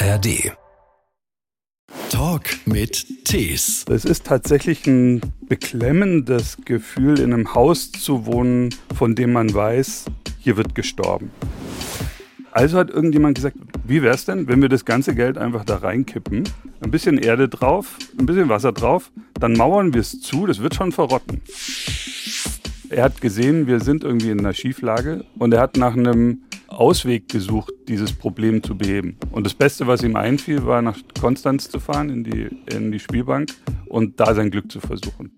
ARD. Talk mit Tees. Es ist tatsächlich ein beklemmendes Gefühl, in einem Haus zu wohnen, von dem man weiß, hier wird gestorben. Also hat irgendjemand gesagt, wie wäre es denn, wenn wir das ganze Geld einfach da reinkippen, ein bisschen Erde drauf, ein bisschen Wasser drauf, dann mauern wir es zu, das wird schon verrotten. Er hat gesehen, wir sind irgendwie in einer Schieflage und er hat nach einem Ausweg gesucht, dieses Problem zu beheben. Und das Beste, was ihm einfiel, war nach Konstanz zu fahren, in die, in die Spielbank und da sein Glück zu versuchen.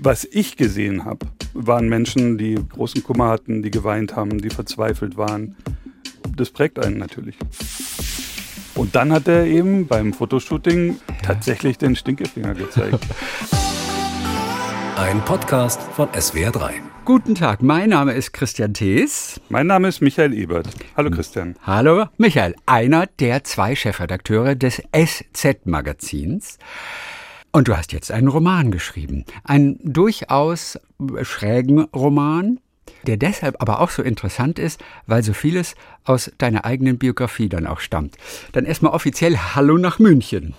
Was ich gesehen habe, waren Menschen, die großen Kummer hatten, die geweint haben, die verzweifelt waren. Das prägt einen natürlich. Und dann hat er eben beim Fotoshooting tatsächlich den Stinkefinger gezeigt. Ein Podcast von SWR3. Guten Tag, mein Name ist Christian Thees. Mein Name ist Michael Ebert. Hallo Christian. Hallo Michael, einer der zwei Chefredakteure des SZ-Magazins. Und du hast jetzt einen Roman geschrieben. Einen durchaus schrägen Roman, der deshalb aber auch so interessant ist, weil so vieles aus deiner eigenen Biografie dann auch stammt. Dann erstmal offiziell Hallo nach München.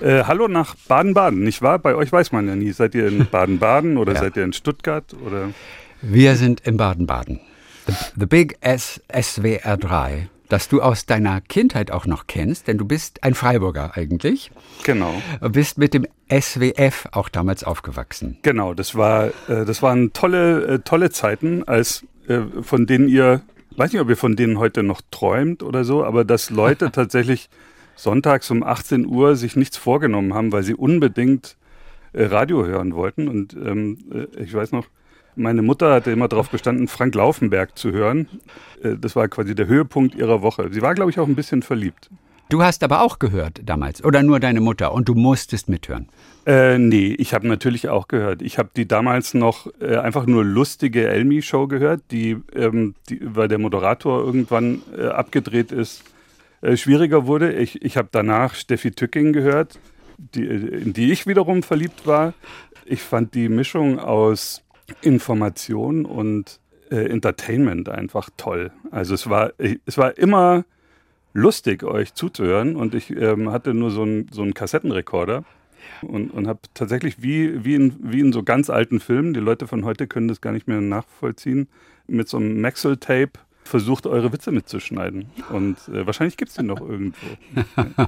Äh, hallo nach Baden-Baden, nicht wahr? Bei euch weiß man ja nie. Seid ihr in Baden-Baden oder ja. seid ihr in Stuttgart? Oder? Wir sind in Baden-Baden. The, the, Big S SWR 3 das du aus deiner Kindheit auch noch kennst, denn du bist ein Freiburger eigentlich. Genau. Bist mit dem SWF auch damals aufgewachsen. Genau, das war, äh, das waren tolle, äh, tolle Zeiten, als äh, von denen ihr, weiß nicht, ob ihr von denen heute noch träumt oder so, aber dass Leute tatsächlich sonntags um 18 Uhr sich nichts vorgenommen haben, weil sie unbedingt Radio hören wollten. Und ähm, ich weiß noch, meine Mutter hatte immer darauf bestanden, Frank Laufenberg zu hören. Äh, das war quasi der Höhepunkt ihrer Woche. Sie war, glaube ich, auch ein bisschen verliebt. Du hast aber auch gehört damals oder nur deine Mutter und du musstest mithören? Äh, nee, ich habe natürlich auch gehört. Ich habe die damals noch äh, einfach nur lustige Elmi-Show gehört, die, ähm, die, weil der Moderator irgendwann äh, abgedreht ist, äh, schwieriger wurde. Ich, ich habe danach Steffi Tücking gehört, die, in die ich wiederum verliebt war. Ich fand die Mischung aus Information und äh, Entertainment einfach toll. Also es war, es war immer lustig, euch zuzuhören und ich ähm, hatte nur so, ein, so einen Kassettenrekorder und, und habe tatsächlich wie, wie, in, wie in so ganz alten Filmen, die Leute von heute können das gar nicht mehr nachvollziehen, mit so einem Maxell-Tape versucht, eure Witze mitzuschneiden. Und äh, wahrscheinlich gibt es die noch irgendwo.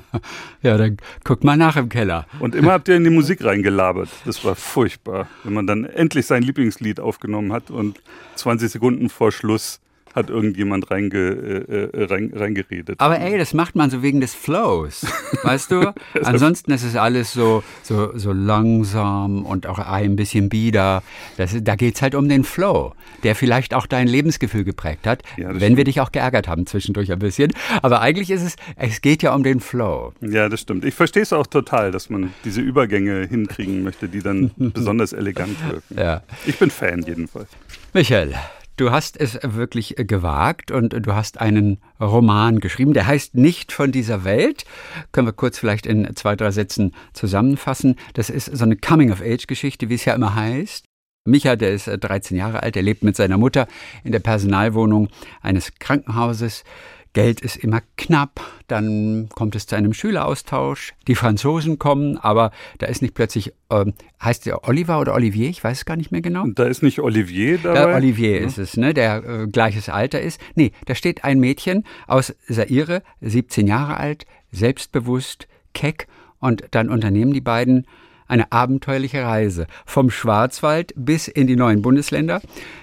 ja, dann guckt mal nach im Keller. Und immer habt ihr in die Musik reingelabert. Das war furchtbar. Wenn man dann endlich sein Lieblingslied aufgenommen hat und 20 Sekunden vor Schluss hat irgendjemand reinge, äh, äh, rein, reingeredet. Aber ey, das macht man so wegen des Flows, weißt du? Ansonsten ist es alles so, so, so langsam und auch ein bisschen bieder. Das, da geht es halt um den Flow, der vielleicht auch dein Lebensgefühl geprägt hat, ja, wenn stimmt. wir dich auch geärgert haben zwischendurch ein bisschen. Aber eigentlich ist es, es geht ja um den Flow. Ja, das stimmt. Ich verstehe es auch total, dass man diese Übergänge hinkriegen möchte, die dann besonders elegant wirken. Ja. Ich bin Fan jedenfalls. Michael, Du hast es wirklich äh, gewagt und du hast einen Roman geschrieben, der heißt Nicht von dieser Welt. Können wir kurz vielleicht in zwei, drei Sätzen zusammenfassen. Das ist so eine Coming-of-Age-Geschichte, wie es ja immer heißt. Micha, der ist 13 äh, Jahre alt, der lebt mit seiner Mutter in der Personalwohnung eines Krankenhauses. Geld ist immer knapp, dann kommt es zu einem Schüleraustausch, die Franzosen kommen, aber da ist nicht plötzlich, äh, heißt der Oliver oder Olivier, ich weiß es gar nicht mehr genau. Da ist nicht Olivier dabei? Der Olivier ja. ist es, ne, der äh, gleiches Alter ist. Nee, da steht ein Mädchen aus Saire, 17 Jahre alt, selbstbewusst, keck und dann unternehmen die beiden eine abenteuerliche Reise vom Schwarzwald bis in die neuen Bundesländer.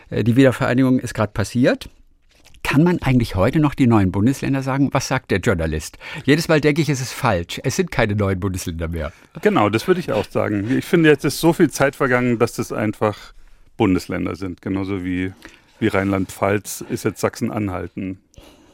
Äh, die Wiedervereinigung ist gerade passiert. Kann man eigentlich heute noch die neuen Bundesländer sagen? Was sagt der Journalist? Jedes Mal denke ich, es ist falsch. Es sind keine neuen Bundesländer mehr. Genau, das würde ich auch sagen. Ich finde, jetzt ist so viel Zeit vergangen, dass das einfach Bundesländer sind. Genauso wie, wie Rheinland-Pfalz ist jetzt Sachsen-Anhalten.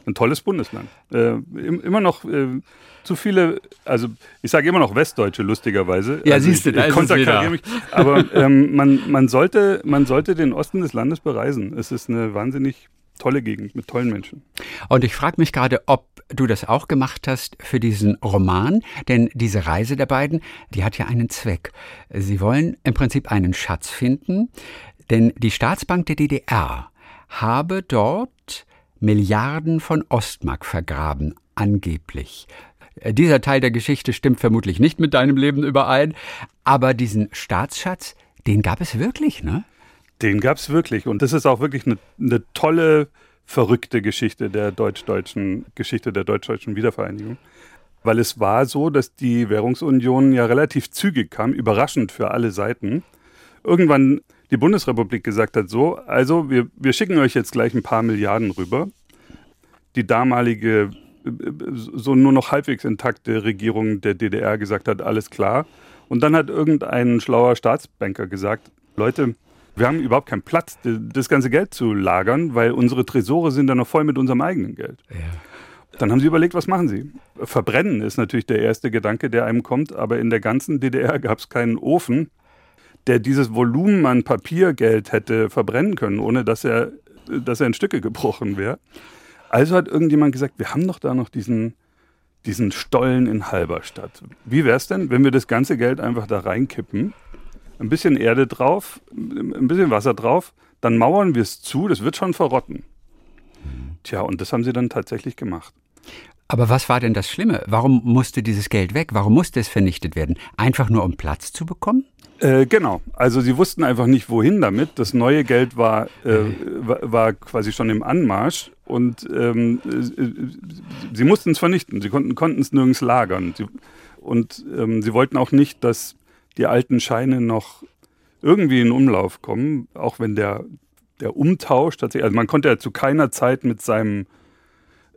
Ein tolles Bundesland. Äh, immer noch äh, zu viele, also ich sage immer noch Westdeutsche, lustigerweise. Ja, also siehst du, da ich, ich mich. Aber ähm, man, man, sollte, man sollte den Osten des Landes bereisen. Es ist eine wahnsinnig tolle Gegend mit tollen Menschen. Und ich frage mich gerade, ob du das auch gemacht hast für diesen Roman, denn diese Reise der beiden, die hat ja einen Zweck. Sie wollen im Prinzip einen Schatz finden, denn die Staatsbank der DDR habe dort Milliarden von Ostmark vergraben. angeblich. Dieser Teil der Geschichte stimmt vermutlich nicht mit deinem Leben überein, aber diesen Staatsschatz, den gab es wirklich, ne? Den gab es wirklich. Und das ist auch wirklich eine, eine tolle, verrückte Geschichte der deutsch-deutschen Geschichte der deutsch-deutschen Wiedervereinigung. Weil es war so, dass die Währungsunion ja relativ zügig kam, überraschend für alle Seiten. Irgendwann die Bundesrepublik gesagt hat, so, also wir, wir schicken euch jetzt gleich ein paar Milliarden rüber. Die damalige, so nur noch halbwegs intakte Regierung der DDR gesagt hat, alles klar. Und dann hat irgendein schlauer Staatsbanker gesagt, Leute, wir haben überhaupt keinen Platz, das ganze Geld zu lagern, weil unsere Tresore sind dann noch voll mit unserem eigenen Geld. Ja. Dann haben sie überlegt, was machen sie? Verbrennen ist natürlich der erste Gedanke, der einem kommt, aber in der ganzen DDR gab es keinen Ofen, der dieses Volumen an Papiergeld hätte verbrennen können, ohne dass er, dass er in Stücke gebrochen wäre. Also hat irgendjemand gesagt, wir haben doch da noch diesen, diesen Stollen in Halberstadt. Wie wäre es denn, wenn wir das ganze Geld einfach da reinkippen, ein bisschen Erde drauf, ein bisschen Wasser drauf, dann mauern wir es zu, das wird schon verrotten. Tja, und das haben sie dann tatsächlich gemacht. Aber was war denn das Schlimme? Warum musste dieses Geld weg? Warum musste es vernichtet werden? Einfach nur um Platz zu bekommen? Äh, genau. Also sie wussten einfach nicht, wohin damit. Das neue Geld war, äh, war, quasi schon im Anmarsch und ähm, äh, sie mussten es vernichten. Sie konnten es nirgends lagern. Sie, und ähm, sie wollten auch nicht, dass die alten Scheine noch irgendwie in Umlauf kommen, auch wenn der, der Umtausch tatsächlich, also man konnte ja zu keiner Zeit mit seinem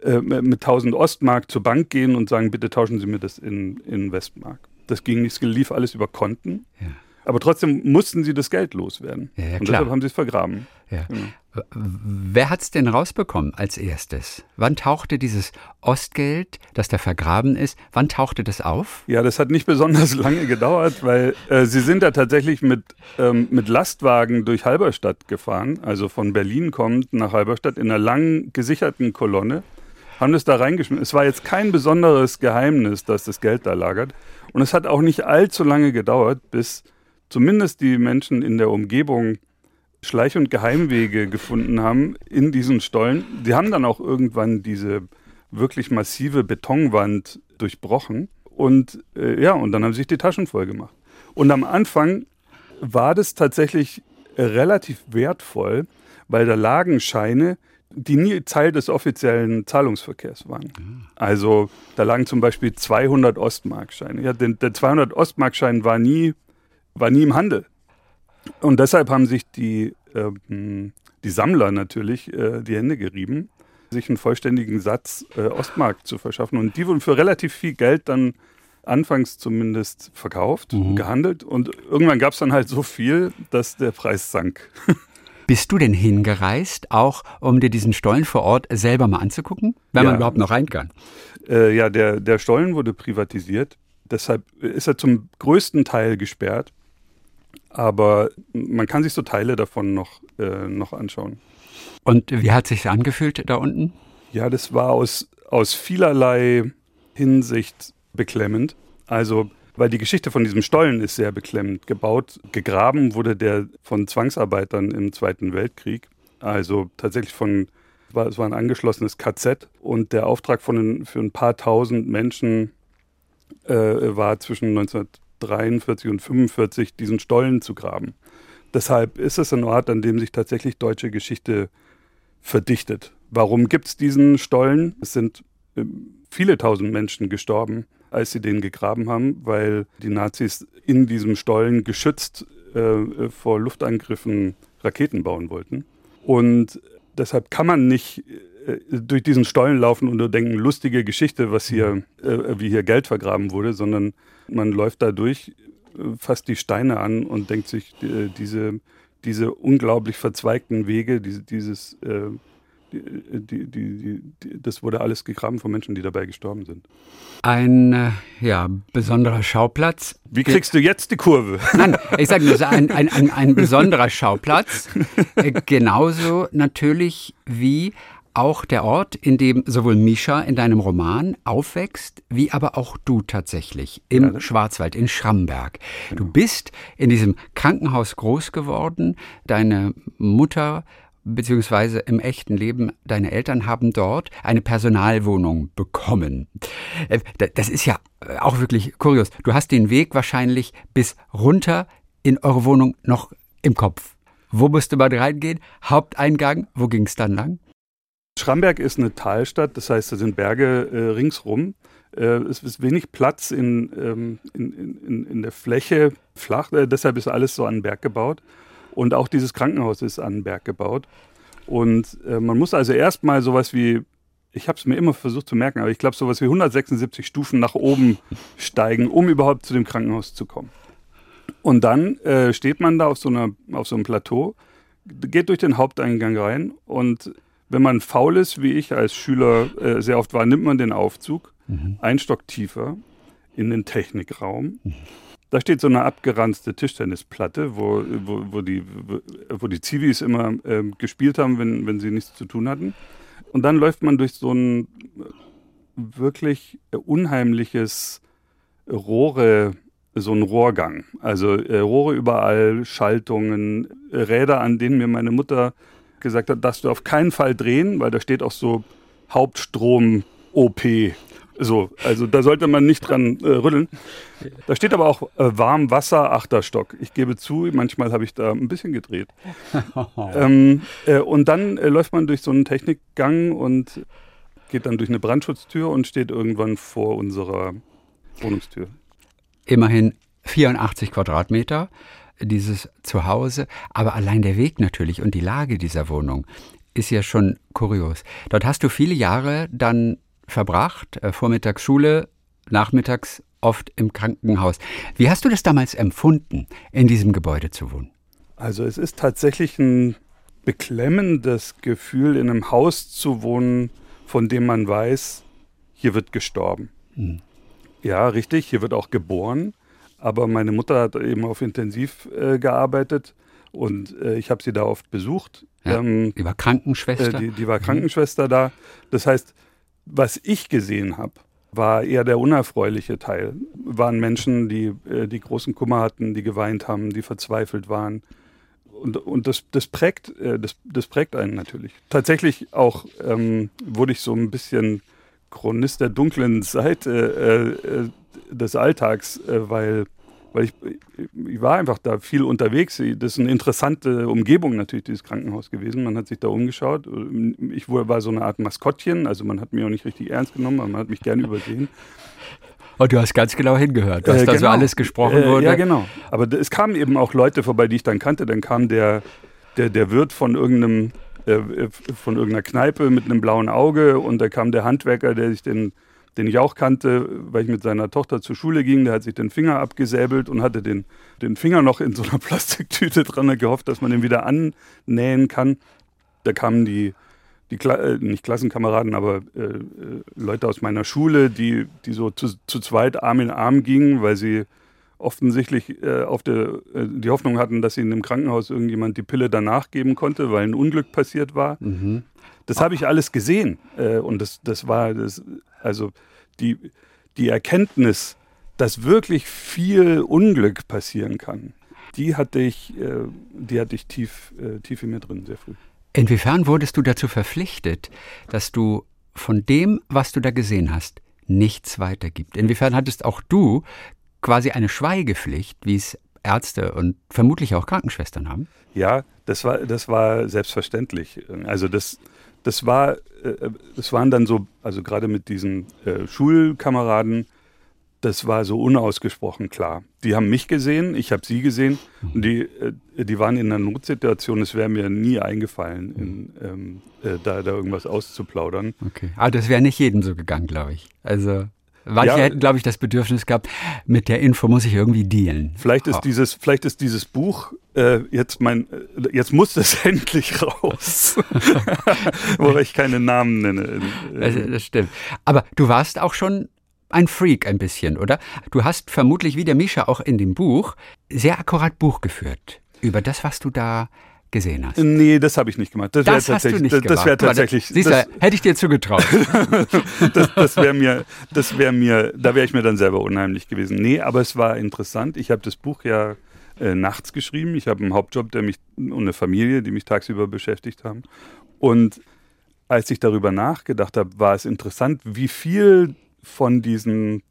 äh, mit 1000 Ostmark zur Bank gehen und sagen, bitte tauschen Sie mir das in, in Westmark. Das ging nicht, es lief alles über Konten. Ja. Aber trotzdem mussten sie das Geld loswerden. Ja, ja, und deshalb haben sie es vergraben. Ja. Genau. Wer hat es denn rausbekommen als erstes? Wann tauchte dieses Ostgeld, das da vergraben ist, wann tauchte das auf? Ja, das hat nicht besonders lange gedauert, weil äh, sie sind da tatsächlich mit, ähm, mit Lastwagen durch Halberstadt gefahren, also von Berlin kommt nach Halberstadt in einer lang gesicherten Kolonne, haben das da reingeschmissen. Es war jetzt kein besonderes Geheimnis, dass das Geld da lagert. Und es hat auch nicht allzu lange gedauert, bis zumindest die Menschen in der Umgebung Schleich- und Geheimwege gefunden haben in diesen Stollen. Die haben dann auch irgendwann diese wirklich massive Betonwand durchbrochen und äh, ja, und dann haben sich die Taschen voll gemacht. Und am Anfang war das tatsächlich relativ wertvoll, weil da lagen Scheine, die nie Teil des offiziellen Zahlungsverkehrs waren. Also da lagen zum Beispiel 200 Ostmarkscheine. Ja, der, der 200 Ostmarkschein war nie war nie im Handel. Und deshalb haben sich die, ähm, die Sammler natürlich äh, die Hände gerieben, sich einen vollständigen Satz äh, Ostmark zu verschaffen. Und die wurden für relativ viel Geld dann anfangs zumindest verkauft, mhm. gehandelt. Und irgendwann gab es dann halt so viel, dass der Preis sank. Bist du denn hingereist, auch um dir diesen Stollen vor Ort selber mal anzugucken, wenn ja. man überhaupt noch rein kann? Äh, ja, der, der Stollen wurde privatisiert. Deshalb ist er zum größten Teil gesperrt aber man kann sich so Teile davon noch, äh, noch anschauen. Und wie hat sich angefühlt da unten? Ja, das war aus, aus vielerlei Hinsicht beklemmend. Also, weil die Geschichte von diesem Stollen ist sehr beklemmend. Gebaut, gegraben wurde der von Zwangsarbeitern im Zweiten Weltkrieg. Also tatsächlich von, es war ein angeschlossenes KZ und der Auftrag von, für ein paar tausend Menschen äh, war zwischen 19 43 und 45 diesen Stollen zu graben. Deshalb ist es ein Ort, an dem sich tatsächlich deutsche Geschichte verdichtet. Warum gibt es diesen Stollen? Es sind ähm, viele tausend Menschen gestorben, als sie den gegraben haben, weil die Nazis in diesem Stollen geschützt äh, vor Luftangriffen Raketen bauen wollten. Und deshalb kann man nicht äh, durch diesen Stollen laufen und nur denken, lustige Geschichte, was hier, äh, wie hier Geld vergraben wurde, sondern man läuft da durch, äh, fasst die Steine an und denkt sich, äh, diese, diese unglaublich verzweigten Wege, diese, dieses, äh, die, die, die, das wurde alles gegraben von Menschen, die dabei gestorben sind. Ein äh, ja, besonderer Schauplatz. Wie kriegst du jetzt die Kurve? Nein, ich sage nur, ein, ein, ein, ein besonderer Schauplatz. Äh, genauso natürlich wie auch der Ort, in dem sowohl Mischa in deinem Roman aufwächst, wie aber auch du tatsächlich im ja, Schwarzwald, in Schramberg. Du bist in diesem Krankenhaus groß geworden. Deine Mutter beziehungsweise im echten Leben, deine Eltern haben dort eine Personalwohnung bekommen. Äh, das ist ja auch wirklich kurios. Du hast den Weg wahrscheinlich bis runter in eure Wohnung noch im Kopf. Wo musste man reingehen? Haupteingang, wo ging es dann lang? Schramberg ist eine Talstadt, das heißt, da sind Berge äh, ringsrum. Äh, es ist wenig Platz in, ähm, in, in, in, der Fläche flach, äh, deshalb ist alles so an den Berg gebaut. Und auch dieses Krankenhaus ist an den Berg gebaut. Und äh, man muss also erstmal sowas wie, ich habe es mir immer versucht zu merken, aber ich glaube, sowas wie 176 Stufen nach oben steigen, um überhaupt zu dem Krankenhaus zu kommen. Und dann äh, steht man da auf so, einer, auf so einem Plateau, geht durch den Haupteingang rein und wenn man faul ist, wie ich als Schüler äh, sehr oft war, nimmt man den Aufzug, mhm. ein Stock tiefer in den Technikraum. Mhm. Da steht so eine abgeranzte Tischtennisplatte, wo, wo, wo, die, wo die Zivis immer äh, gespielt haben, wenn, wenn sie nichts zu tun hatten. Und dann läuft man durch so ein wirklich unheimliches Rohre, so ein Rohrgang. Also äh, Rohre überall, Schaltungen, Räder, an denen mir meine Mutter gesagt hat, darfst du auf keinen Fall drehen, weil da steht auch so Hauptstrom OP so, also da sollte man nicht dran äh, rütteln. Da steht aber auch äh, Warmwasser, Achterstock. Ich gebe zu, manchmal habe ich da ein bisschen gedreht. ähm, äh, und dann äh, läuft man durch so einen Technikgang und geht dann durch eine Brandschutztür und steht irgendwann vor unserer Wohnungstür. Immerhin 84 Quadratmeter dieses Zuhause, aber allein der Weg natürlich und die Lage dieser Wohnung ist ja schon kurios. Dort hast du viele Jahre dann verbracht, äh, vormittags Schule, nachmittags oft im Krankenhaus. Wie hast du das damals empfunden, in diesem Gebäude zu wohnen? Also es ist tatsächlich ein beklemmendes Gefühl, in einem Haus zu wohnen, von dem man weiß, hier wird gestorben. Mhm. Ja, richtig, hier wird auch geboren. Aber meine Mutter hat eben auf Intensiv äh, gearbeitet und äh, ich habe sie da oft besucht. Ja, ähm, die war Krankenschwester? Äh, die, die, war mhm. Krankenschwester mhm. da. Das heißt, was ich gesehen habe, war eher der unerfreuliche Teil. Waren Menschen, die, äh, die großen Kummer hatten, die geweint haben, die verzweifelt waren. Und, und das, das, prägt, äh, das, das prägt einen natürlich. Tatsächlich auch ähm, wurde ich so ein bisschen Chronist der dunklen Seite äh, des Alltags, äh, weil weil ich, ich war einfach da viel unterwegs. Das ist eine interessante Umgebung natürlich, dieses Krankenhaus gewesen. Man hat sich da umgeschaut. Ich war so eine Art Maskottchen, also man hat mich auch nicht richtig ernst genommen, aber man hat mich gerne übersehen. Und oh, du hast ganz genau hingehört, was äh, da so genau. alles gesprochen äh, wurde. Ja, genau. Aber es kamen eben auch Leute vorbei, die ich dann kannte. Dann kam der, der, der Wirt von irgendeinem äh, von irgendeiner Kneipe mit einem blauen Auge und da kam der Handwerker, der sich den den ich auch kannte, weil ich mit seiner Tochter zur Schule ging. Der hat sich den Finger abgesäbelt und hatte den, den Finger noch in so einer Plastiktüte dran und gehofft, dass man den wieder annähen kann. Da kamen die, die Kla äh, nicht Klassenkameraden, aber äh, äh, Leute aus meiner Schule, die, die so zu, zu zweit Arm in Arm gingen, weil sie offensichtlich äh, auf der, äh, die Hoffnung hatten, dass ihnen im Krankenhaus irgendjemand die Pille danach geben konnte, weil ein Unglück passiert war. Mhm. Das habe ich alles gesehen. Äh, und das, das war, das, also die, die Erkenntnis, dass wirklich viel Unglück passieren kann, die hatte ich, äh, die hatte ich tief, äh, tief in mir drin, sehr früh. Inwiefern wurdest du dazu verpflichtet, dass du von dem, was du da gesehen hast, nichts weitergibst? Inwiefern hattest auch du quasi eine Schweigepflicht, wie es Ärzte und vermutlich auch Krankenschwestern haben? Ja, das war, das war selbstverständlich. Also das, das war, äh, das waren dann so, also gerade mit diesen äh, Schulkameraden, das war so unausgesprochen klar. Die haben mich gesehen, ich habe sie gesehen und die, äh, die waren in einer Notsituation. Es wäre mir nie eingefallen, in, ähm, äh, da, da irgendwas auszuplaudern. Okay, aber das wäre nicht jedem so gegangen, glaube ich. Also Manche ja, hätten, glaube ich, das Bedürfnis gehabt, mit der Info muss ich irgendwie dealen. Vielleicht ist oh. dieses, vielleicht ist dieses Buch äh, jetzt mein, äh, jetzt muss es endlich raus, wo ich keine Namen nenne. Das, das stimmt. Aber du warst auch schon ein Freak ein bisschen, oder? Du hast vermutlich wie der Misha auch in dem Buch sehr akkurat Buch geführt über das, was du da gesehen hast. Nee, das habe ich nicht gemacht. Das, das hast du nicht das, das wäre tatsächlich. Siehst du, hätte ich dir zugetraut. das das wäre mir, das wäre mir, da wäre ich mir dann selber unheimlich gewesen. Nee, aber es war interessant. Ich habe das Buch ja äh, nachts geschrieben. Ich habe einen Hauptjob, der mich und eine Familie, die mich tagsüber beschäftigt haben. Und als ich darüber nachgedacht habe, war es interessant, wie viel von diesen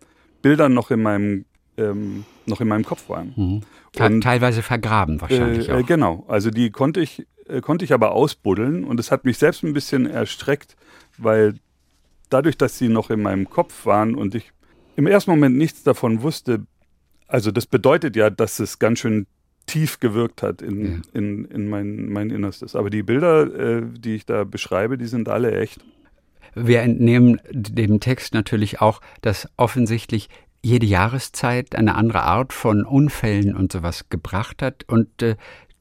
Bildern noch in meinem ähm, noch in meinem Kopf waren. Mhm. Und, Teilweise vergraben wahrscheinlich äh, auch. genau, also die konnte ich äh, konnte ich aber ausbuddeln und es hat mich selbst ein bisschen erstreckt, weil dadurch, dass sie noch in meinem Kopf waren und ich im ersten Moment nichts davon wusste, also das bedeutet ja, dass es ganz schön tief gewirkt hat in, ja. in, in mein, mein Innerstes. Aber die Bilder, äh, die ich da beschreibe, die sind alle echt. Wir entnehmen dem Text natürlich auch, dass offensichtlich jede Jahreszeit eine andere Art von Unfällen und sowas gebracht hat. Und äh,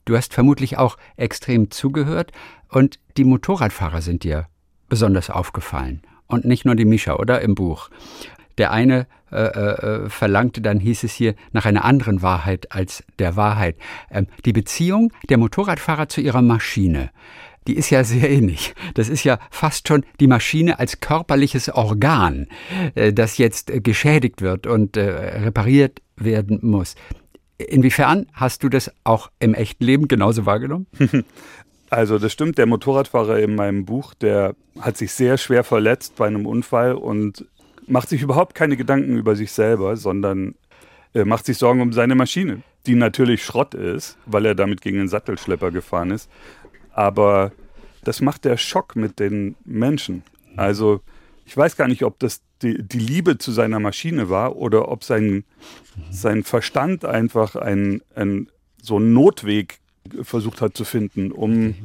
du hast vermutlich auch extrem zugehört. Und die Motorradfahrer sind dir besonders aufgefallen. Und nicht nur die Mischa, oder? Im Buch. Der eine äh, äh, verlangte, dann hieß es hier, nach einer anderen Wahrheit als der Wahrheit. Ähm, die Beziehung der Motorradfahrer zu ihrer Maschine, die ist ja sehr ähnlich. Das ist ja fast schon die Maschine als körperliches Organ, äh, das jetzt äh, geschädigt wird und äh, repariert werden muss. Inwiefern hast du das auch im echten Leben genauso wahrgenommen? Also das stimmt, der Motorradfahrer in meinem Buch, der hat sich sehr schwer verletzt bei einem Unfall und macht sich überhaupt keine Gedanken über sich selber, sondern äh, macht sich Sorgen um seine Maschine, die natürlich Schrott ist, weil er damit gegen den Sattelschlepper gefahren ist. Aber das macht der Schock mit den Menschen. Also ich weiß gar nicht, ob das die, die Liebe zu seiner Maschine war oder ob sein, sein Verstand einfach ein, ein, so einen Notweg versucht hat zu finden, um,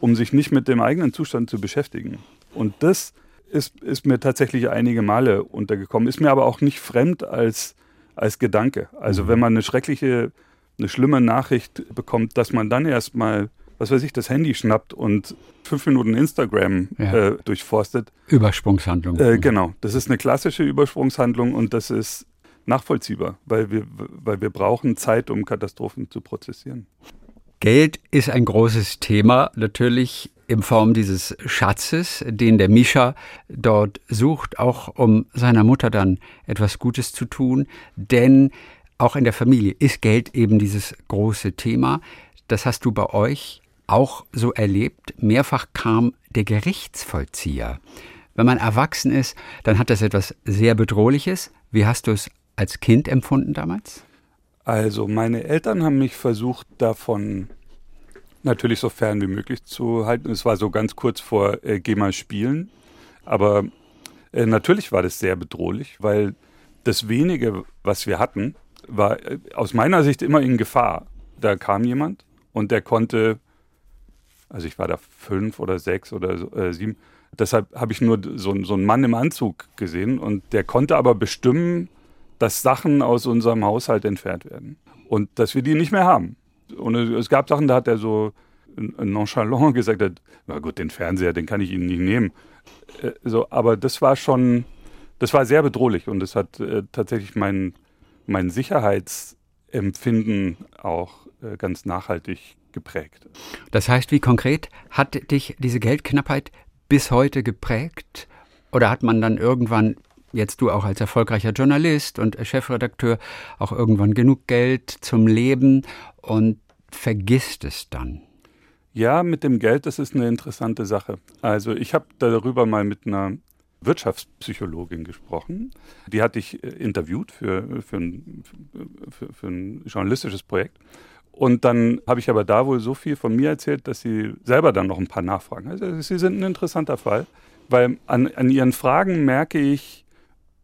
um sich nicht mit dem eigenen Zustand zu beschäftigen. Und das ist, ist mir tatsächlich einige Male untergekommen, ist mir aber auch nicht fremd als, als Gedanke. Also mhm. wenn man eine schreckliche, eine schlimme Nachricht bekommt, dass man dann erstmal, was weiß ich, das Handy schnappt und fünf Minuten Instagram ja. äh, durchforstet. Übersprungshandlung. Äh, genau, das ist eine klassische Übersprungshandlung und das ist nachvollziehbar, weil wir, weil wir brauchen Zeit, um Katastrophen zu prozessieren. Geld ist ein großes Thema, natürlich in Form dieses Schatzes, den der Mischa dort sucht, auch um seiner Mutter dann etwas Gutes zu tun. Denn auch in der Familie ist Geld eben dieses große Thema. Das hast du bei euch auch so erlebt. Mehrfach kam der Gerichtsvollzieher. Wenn man erwachsen ist, dann hat das etwas sehr Bedrohliches. Wie hast du es als Kind empfunden damals? Also meine Eltern haben mich versucht davon natürlich so fern wie möglich zu halten. Es war so ganz kurz vor äh, Geh mal spielen. Aber äh, natürlich war das sehr bedrohlich, weil das wenige, was wir hatten, war äh, aus meiner Sicht immer in Gefahr. Da kam jemand und der konnte, also ich war da fünf oder sechs oder äh, sieben, deshalb habe ich nur so, so einen Mann im Anzug gesehen und der konnte aber bestimmen, dass Sachen aus unserem Haushalt entfernt werden und dass wir die nicht mehr haben. Und es gab Sachen, da hat er so nonchalant gesagt, na gut, den Fernseher, den kann ich Ihnen nicht nehmen. Äh, so, aber das war schon, das war sehr bedrohlich und es hat äh, tatsächlich mein, mein Sicherheitsempfinden auch äh, ganz nachhaltig geprägt. Das heißt, wie konkret hat dich diese Geldknappheit bis heute geprägt? Oder hat man dann irgendwann jetzt du auch als erfolgreicher Journalist und Chefredakteur auch irgendwann genug Geld zum Leben und vergisst es dann. Ja, mit dem Geld, das ist eine interessante Sache. Also ich habe darüber mal mit einer Wirtschaftspsychologin gesprochen. Die hatte ich äh, interviewt für, für, ein, für, für ein journalistisches Projekt. Und dann habe ich aber da wohl so viel von mir erzählt, dass sie selber dann noch ein paar Nachfragen. Also sie sind ein interessanter Fall, weil an, an ihren Fragen merke ich,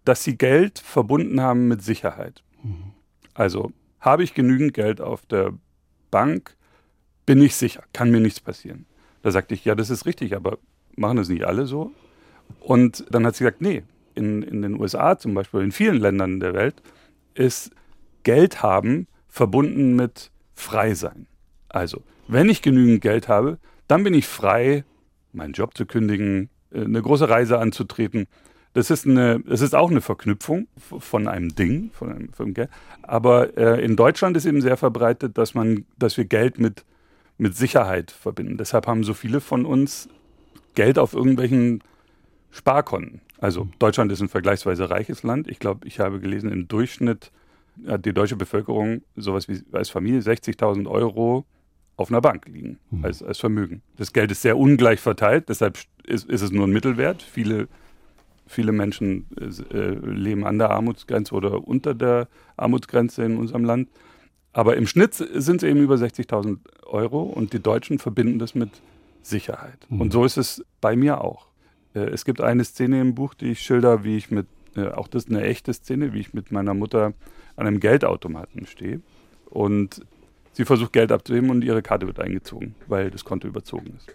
dass sie Geld verbunden haben mit Sicherheit. Mhm. Also habe ich genügend Geld auf der Bank, bin ich sicher, kann mir nichts passieren. Da sagte ich, ja, das ist richtig, aber machen das nicht alle so? Und dann hat sie gesagt, nee, in, in den USA zum Beispiel, in vielen Ländern der Welt, ist Geld haben verbunden mit frei sein. Also, wenn ich genügend Geld habe, dann bin ich frei, meinen Job zu kündigen, äh, eine große Reise anzutreten das ist, eine, das ist auch eine Verknüpfung von einem Ding, von einem, von Geld. Aber äh, in Deutschland ist eben sehr verbreitet, dass, man, dass wir Geld mit, mit Sicherheit verbinden. Deshalb haben so viele von uns Geld auf irgendwelchen Sparkonten. Also Deutschland ist ein vergleichsweise reiches Land. Ich glaube, ich habe gelesen, im Durchschnitt hat die deutsche Bevölkerung sowas wie als Familie 60.000 Euro auf einer Bank liegen mhm. als, als Vermögen. Das Geld ist sehr ungleich verteilt, deshalb ist, ist es nur ein Mittelwert. Viele, viele Menschen äh, leben an der Armutsgrenze oder unter der Armutsgrenze in unserem Land. Aber im Schnitt sind es eben über 60.000 Euro und die Deutschen verbinden das mit Sicherheit. Mhm. Und so ist es bei mir auch. Äh, es gibt eine Szene im Buch, die ich schilder, wie ich mit, äh, auch das ist eine echte Szene, wie ich mit meiner Mutter an einem Geldautomaten stehe. Und Sie versucht Geld abzuheben und ihre Karte wird eingezogen, weil das Konto überzogen ist.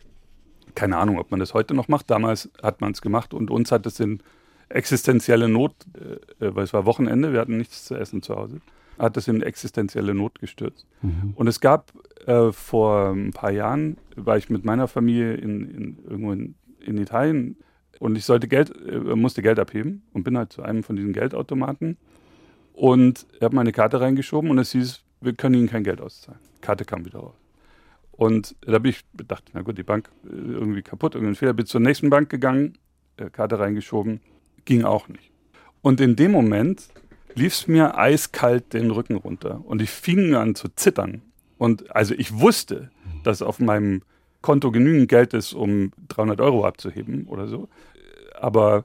Keine Ahnung, ob man das heute noch macht. Damals hat man es gemacht und uns hat es in existenzielle Not, äh, äh, weil es war Wochenende, wir hatten nichts zu essen zu Hause, hat es in existenzielle Not gestürzt. Mhm. Und es gab äh, vor ein paar Jahren, war ich mit meiner Familie in, in irgendwo in, in, Italien und ich sollte Geld, äh, musste Geld abheben und bin halt zu einem von diesen Geldautomaten und habe meine Karte reingeschoben und es hieß, wir können Ihnen kein Geld auszahlen. Karte kam wieder raus. Und da habe ich gedacht, na gut, die Bank äh, irgendwie kaputt, irgendein Fehler. Bin zur nächsten Bank gegangen, äh, Karte reingeschoben, ging auch nicht. Und in dem Moment lief es mir eiskalt den Rücken runter und ich fing an zu zittern. Und also ich wusste, dass auf meinem Konto genügend Geld ist, um 300 Euro abzuheben oder so. Aber,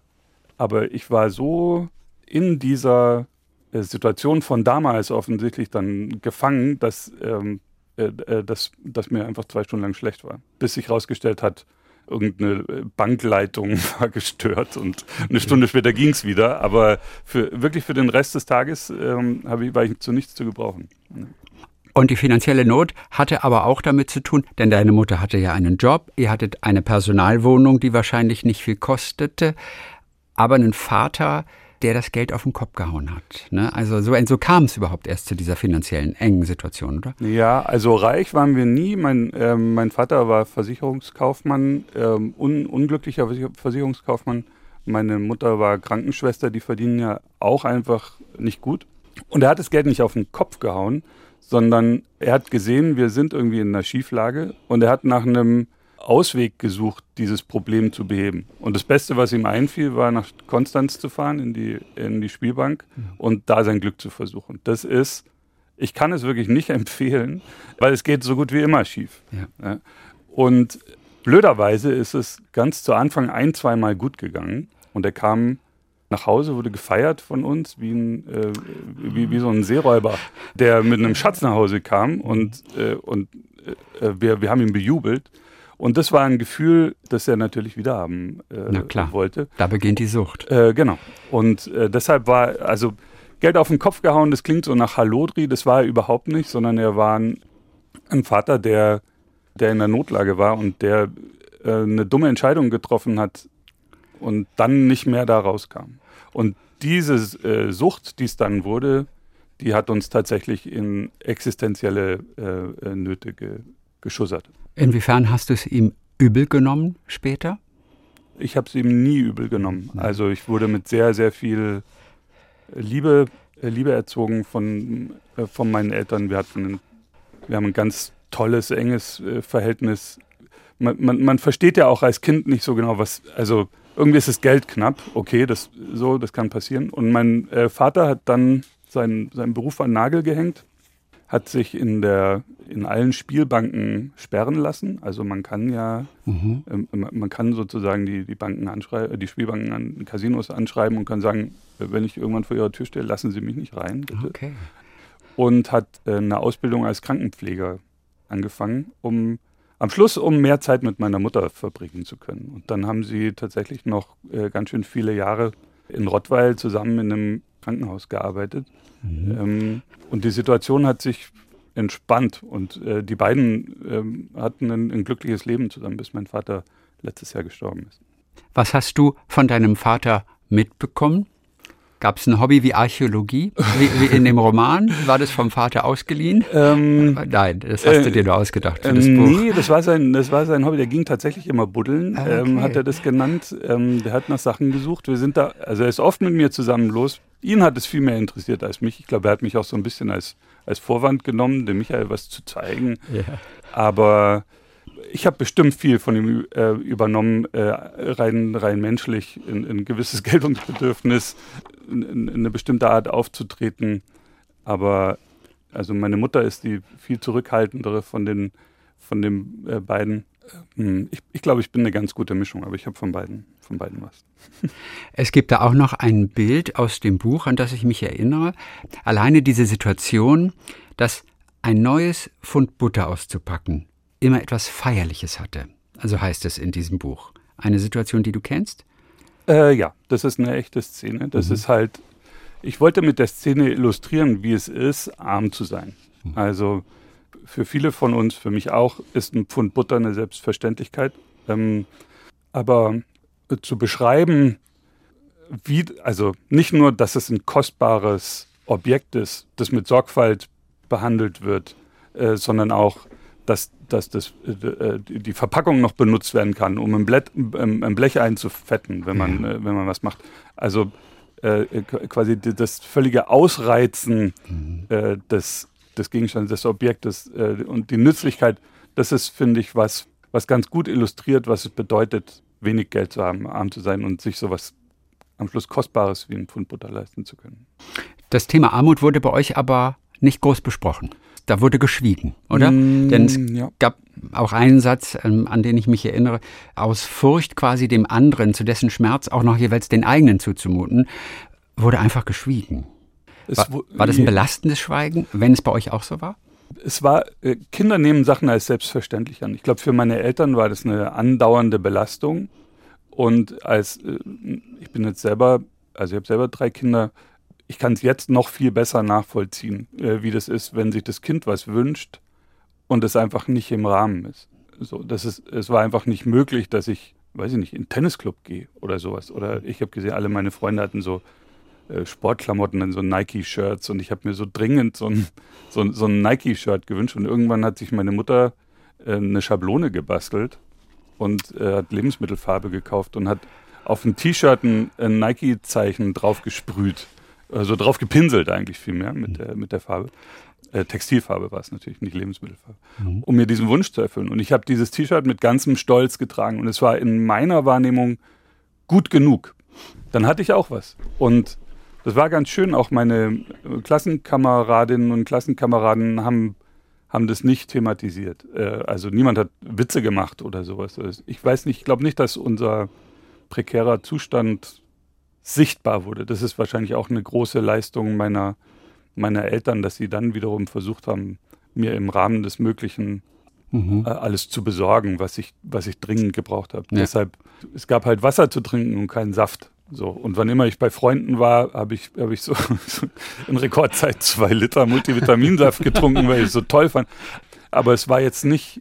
aber ich war so in dieser äh, Situation von damals offensichtlich dann gefangen, dass, ähm, äh, äh, dass, dass mir einfach zwei Stunden lang schlecht war. Bis sich herausgestellt hat, irgendeine äh, Bankleitung war gestört und eine Stunde später ging es wieder. Aber für, wirklich für den Rest des Tages ähm, ich, war ich zu nichts zu gebrauchen. Und die finanzielle Not hatte aber auch damit zu tun, denn deine Mutter hatte ja einen Job, ihr hattet eine Personalwohnung, die wahrscheinlich nicht viel kostete, aber einen Vater, der das Geld auf den Kopf gehauen hat. Ne? Also so, so kam es überhaupt erst zu dieser finanziellen engen Situation, oder? Ja, also reich waren wir nie. Mein, äh, mein Vater war Versicherungskaufmann, äh, un, unglücklicher Versicherungskaufmann. Meine Mutter war Krankenschwester, die verdienen ja auch einfach nicht gut. Und er hat das Geld nicht auf den Kopf gehauen, sondern er hat gesehen, wir sind irgendwie in einer Schieflage und er hat nach einem Ausweg gesucht, dieses Problem zu beheben. Und das Beste, was ihm einfiel, war nach Konstanz zu fahren, in die, in die Spielbank mhm. und da sein Glück zu versuchen. Das ist, ich kann es wirklich nicht empfehlen, weil es geht so gut wie immer schief. Ja. Und blöderweise ist es ganz zu Anfang ein, zweimal gut gegangen und er kam nach Hause, wurde gefeiert von uns, wie, ein, äh, wie, wie so ein Seeräuber, der mit einem Schatz nach Hause kam und, äh, und äh, wir, wir haben ihn bejubelt. Und das war ein Gefühl, das er natürlich wieder haben äh, Na klar, wollte. Da beginnt die Sucht. Äh, genau. Und äh, deshalb war, also Geld auf den Kopf gehauen, das klingt so nach Hallodri, das war er überhaupt nicht, sondern er war ein, ein Vater, der, der in der Notlage war und der äh, eine dumme Entscheidung getroffen hat und dann nicht mehr da rauskam. Und diese äh, Sucht, die es dann wurde, die hat uns tatsächlich in existenzielle äh, Nöte ge geschussert. Inwiefern hast du es ihm übel genommen später? Ich habe es ihm nie übel genommen. Also ich wurde mit sehr, sehr viel Liebe, äh, Liebe erzogen von, äh, von meinen Eltern. Wir hatten wir haben ein ganz tolles, enges äh, Verhältnis. Man, man, man versteht ja auch als Kind nicht so genau, was, also irgendwie ist das Geld knapp, okay, das so, das kann passieren. Und mein äh, Vater hat dann seinen, seinen Beruf an Nagel gehängt hat sich in, der, in allen Spielbanken sperren lassen. Also man kann ja, mhm. ähm, man kann sozusagen die, die Banken anschreiben, die Spielbanken an Casinos anschreiben und kann sagen, wenn ich irgendwann vor ihrer Tür stehe, lassen Sie mich nicht rein, bitte. Okay. Und hat äh, eine Ausbildung als Krankenpfleger angefangen, um am Schluss, um mehr Zeit mit meiner Mutter verbringen zu können. Und dann haben sie tatsächlich noch äh, ganz schön viele Jahre in Rottweil zusammen in einem Krankenhaus gearbeitet. Mhm. Ähm, und die Situation hat sich entspannt und äh, die beiden ähm, hatten ein, ein wie Leben zusammen, bis mein Vater letztes Jahr gestorben ist. Was hast du von deinem Vater mitbekommen? Gab es ein Hobby wie Archäologie, wie, wie, in dem Roman? War das vom Vater ausgeliehen? Ähm, Nein, das hast du dir nur ausgedacht für das äh, Buch. Nee, das war, sein, das war sein Hobby. Der ging tatsächlich immer buddeln, ah, ähm, okay. ähm, hat er das genannt. Ähm, der hat nach Sachen gesucht. Wir sind da, also er ist oft mit mir zusammen los. Ihn hat es viel mehr interessiert als mich. Ich glaube, er hat mich auch so ein bisschen als, als Vorwand genommen, dem Michael was zu zeigen. Yeah. Aber ich habe bestimmt viel von ihm äh, übernommen, äh, rein, rein menschlich, ein, ein gewisses Geltungsbedürfnis, eine bestimmte Art aufzutreten. Aber also meine Mutter ist die viel zurückhaltendere von den, von den äh, beiden. Hm, ich, ich glaube, ich bin eine ganz gute Mischung, aber ich habe von beiden, von beiden was. Es gibt da auch noch ein Bild aus dem Buch, an das ich mich erinnere. Alleine diese Situation, dass ein neues Pfund Butter auszupacken immer etwas Feierliches hatte. Also heißt es in diesem Buch. Eine Situation, die du kennst? Äh, ja, das ist eine echte Szene. Das mhm. ist halt, ich wollte mit der Szene illustrieren, wie es ist, arm zu sein. Mhm. Also für viele von uns, für mich auch, ist ein Pfund Butter eine Selbstverständlichkeit. Ähm, aber zu beschreiben, wie, also nicht nur, dass es ein kostbares Objekt ist, das mit Sorgfalt behandelt wird, äh, sondern auch, dass, dass das, äh, die Verpackung noch benutzt werden kann, um ein, Blech, ein Blech einzufetten, wenn man, äh, wenn man was macht. Also äh, quasi das völlige Ausreizen mhm. äh, des, des Gegenstands, des Objektes äh, und die Nützlichkeit, das ist, finde ich, was, was ganz gut illustriert, was es bedeutet, wenig Geld zu haben, arm zu sein und sich sowas am Schluss Kostbares wie ein Pfund Butter leisten zu können. Das Thema Armut wurde bei euch aber nicht groß besprochen. Da wurde geschwiegen, oder? Mm, Denn es ja. gab auch einen Satz, ähm, an den ich mich erinnere, aus Furcht quasi dem anderen, zu dessen Schmerz auch noch jeweils den eigenen zuzumuten, wurde einfach geschwiegen. War, war, das ein belastendes Schweigen, wenn es bei euch auch so war? Es war, äh, Kinder nehmen Sachen als selbstverständlich an. Ich glaube, für meine Eltern war das eine andauernde Belastung. Und als, äh, ich bin jetzt selber, also ich habe selber drei Kinder, ich kann es jetzt noch viel besser nachvollziehen, äh, wie das ist, wenn sich das Kind was wünscht und es einfach nicht im Rahmen ist. So, das ist, es war einfach nicht möglich, dass ich, weiß ich nicht, in den Tennisclub gehe oder sowas. Oder ich habe gesehen, alle meine Freunde hatten so äh, Sportklamotten, dann so Nike-Shirts und ich habe mir so dringend so ein, so, so ein Nike-Shirt gewünscht und irgendwann hat sich meine Mutter äh, eine Schablone gebastelt und äh, hat Lebensmittelfarbe gekauft und hat auf ein T-Shirt ein, ein Nike-Zeichen drauf gesprüht also drauf gepinselt eigentlich viel mehr mit der, mit der Farbe. Äh, Textilfarbe war es natürlich, nicht Lebensmittelfarbe, mhm. um mir diesen Wunsch zu erfüllen. Und ich habe dieses T-Shirt mit ganzem Stolz getragen und es war in meiner Wahrnehmung gut genug. Dann hatte ich auch was. Und das war ganz schön. Auch meine Klassenkameradinnen und Klassenkameraden haben, haben das nicht thematisiert. Äh, also niemand hat Witze gemacht oder sowas. Ich weiß nicht, ich glaube nicht, dass unser prekärer Zustand sichtbar wurde. Das ist wahrscheinlich auch eine große Leistung meiner, meiner Eltern, dass sie dann wiederum versucht haben, mir im Rahmen des Möglichen mhm. äh, alles zu besorgen, was ich, was ich dringend gebraucht habe. Ja. Deshalb, es gab halt Wasser zu trinken und keinen Saft. So. Und wann immer ich bei Freunden war, habe ich, hab ich so, so in Rekordzeit zwei Liter Multivitaminsaft getrunken, weil ich es so toll fand. Aber es war jetzt nicht,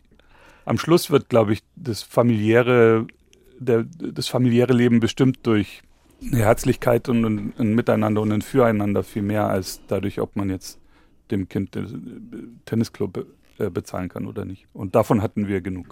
am Schluss wird, glaube ich, das familiäre, der, das familiäre Leben bestimmt durch eine Herzlichkeit und ein, ein, Miteinander und ein Füreinander viel mehr als dadurch, ob man jetzt dem Kind den Tennisclub äh, bezahlen kann oder nicht. Und davon hatten wir genug.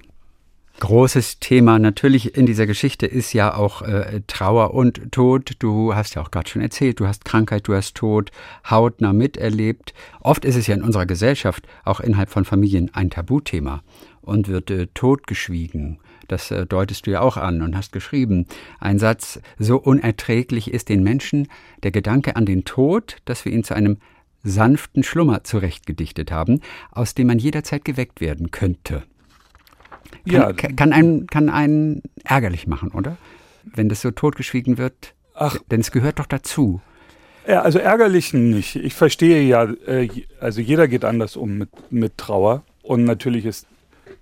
Großes Thema natürlich in dieser Geschichte ist ja auch äh, Trauer und Tod. Du hast ja auch gerade schon erzählt, du hast Krankheit, du hast Tod hautnah miterlebt. Oft ist es ja in unserer Gesellschaft, auch innerhalb von Familien, ein Tabuthema und wird äh, totgeschwiegen. Das äh, deutest du ja auch an und hast geschrieben. Ein Satz, so unerträglich ist den Menschen der Gedanke an den Tod, dass wir ihn zu einem sanften Schlummer zurechtgedichtet haben, aus dem man jederzeit geweckt werden könnte. Kann, ja. kann, einen, kann einen ärgerlich machen, oder? Wenn das so totgeschwiegen wird. Ach. Denn es gehört doch dazu. Ja, also ärgerlich nicht. Ich verstehe ja, äh, also jeder geht anders um mit, mit Trauer. Und natürlich ist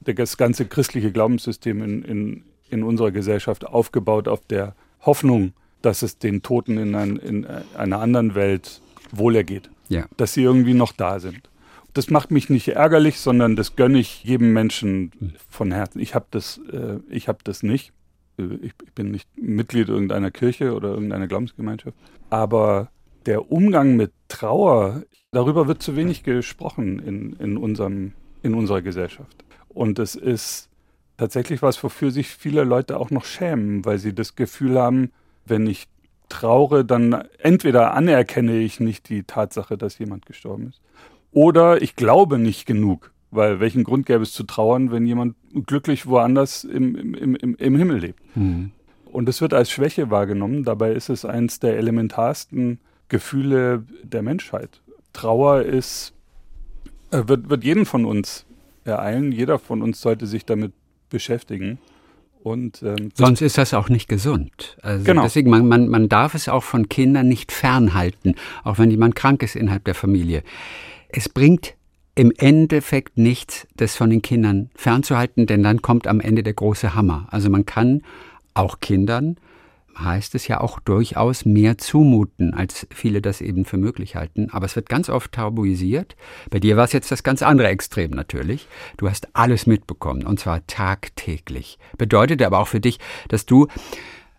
das ganze christliche Glaubenssystem in, in, in unserer Gesellschaft aufgebaut auf der Hoffnung, dass es den Toten in, ein, in einer anderen Welt wohlergeht. Ja. Dass sie irgendwie noch da sind. Das macht mich nicht ärgerlich, sondern das gönne ich jedem Menschen von Herzen. Ich habe das, äh, ich hab das nicht. Äh, ich, ich bin nicht Mitglied irgendeiner Kirche oder irgendeiner Glaubensgemeinschaft. Aber der Umgang mit Trauer, darüber wird zu wenig gesprochen in, in, unserem, in unserer Gesellschaft. Und es ist tatsächlich was, wofür sich viele Leute auch noch schämen, weil sie das Gefühl haben, wenn ich traure, dann entweder anerkenne ich nicht die Tatsache, dass jemand gestorben ist, oder ich glaube nicht genug, weil welchen Grund gäbe es zu trauern, wenn jemand glücklich woanders im, im, im, im Himmel lebt? Mhm. Und es wird als Schwäche wahrgenommen, dabei ist es eines der elementarsten Gefühle der Menschheit. Trauer ist, äh, wird, wird jeden von uns ereilen. Jeder von uns sollte sich damit beschäftigen. Und, ähm, Sonst ist das auch nicht gesund. Also genau. Deswegen, man, man, man darf es auch von Kindern nicht fernhalten, auch wenn jemand krank ist innerhalb der Familie. Es bringt im Endeffekt nichts, das von den Kindern fernzuhalten, denn dann kommt am Ende der große Hammer. Also man kann auch Kindern heißt es ja auch durchaus mehr zumuten, als viele das eben für möglich halten. Aber es wird ganz oft tabuisiert. Bei dir war es jetzt das ganz andere Extrem natürlich. Du hast alles mitbekommen und zwar tagtäglich. Bedeutet aber auch für dich, dass du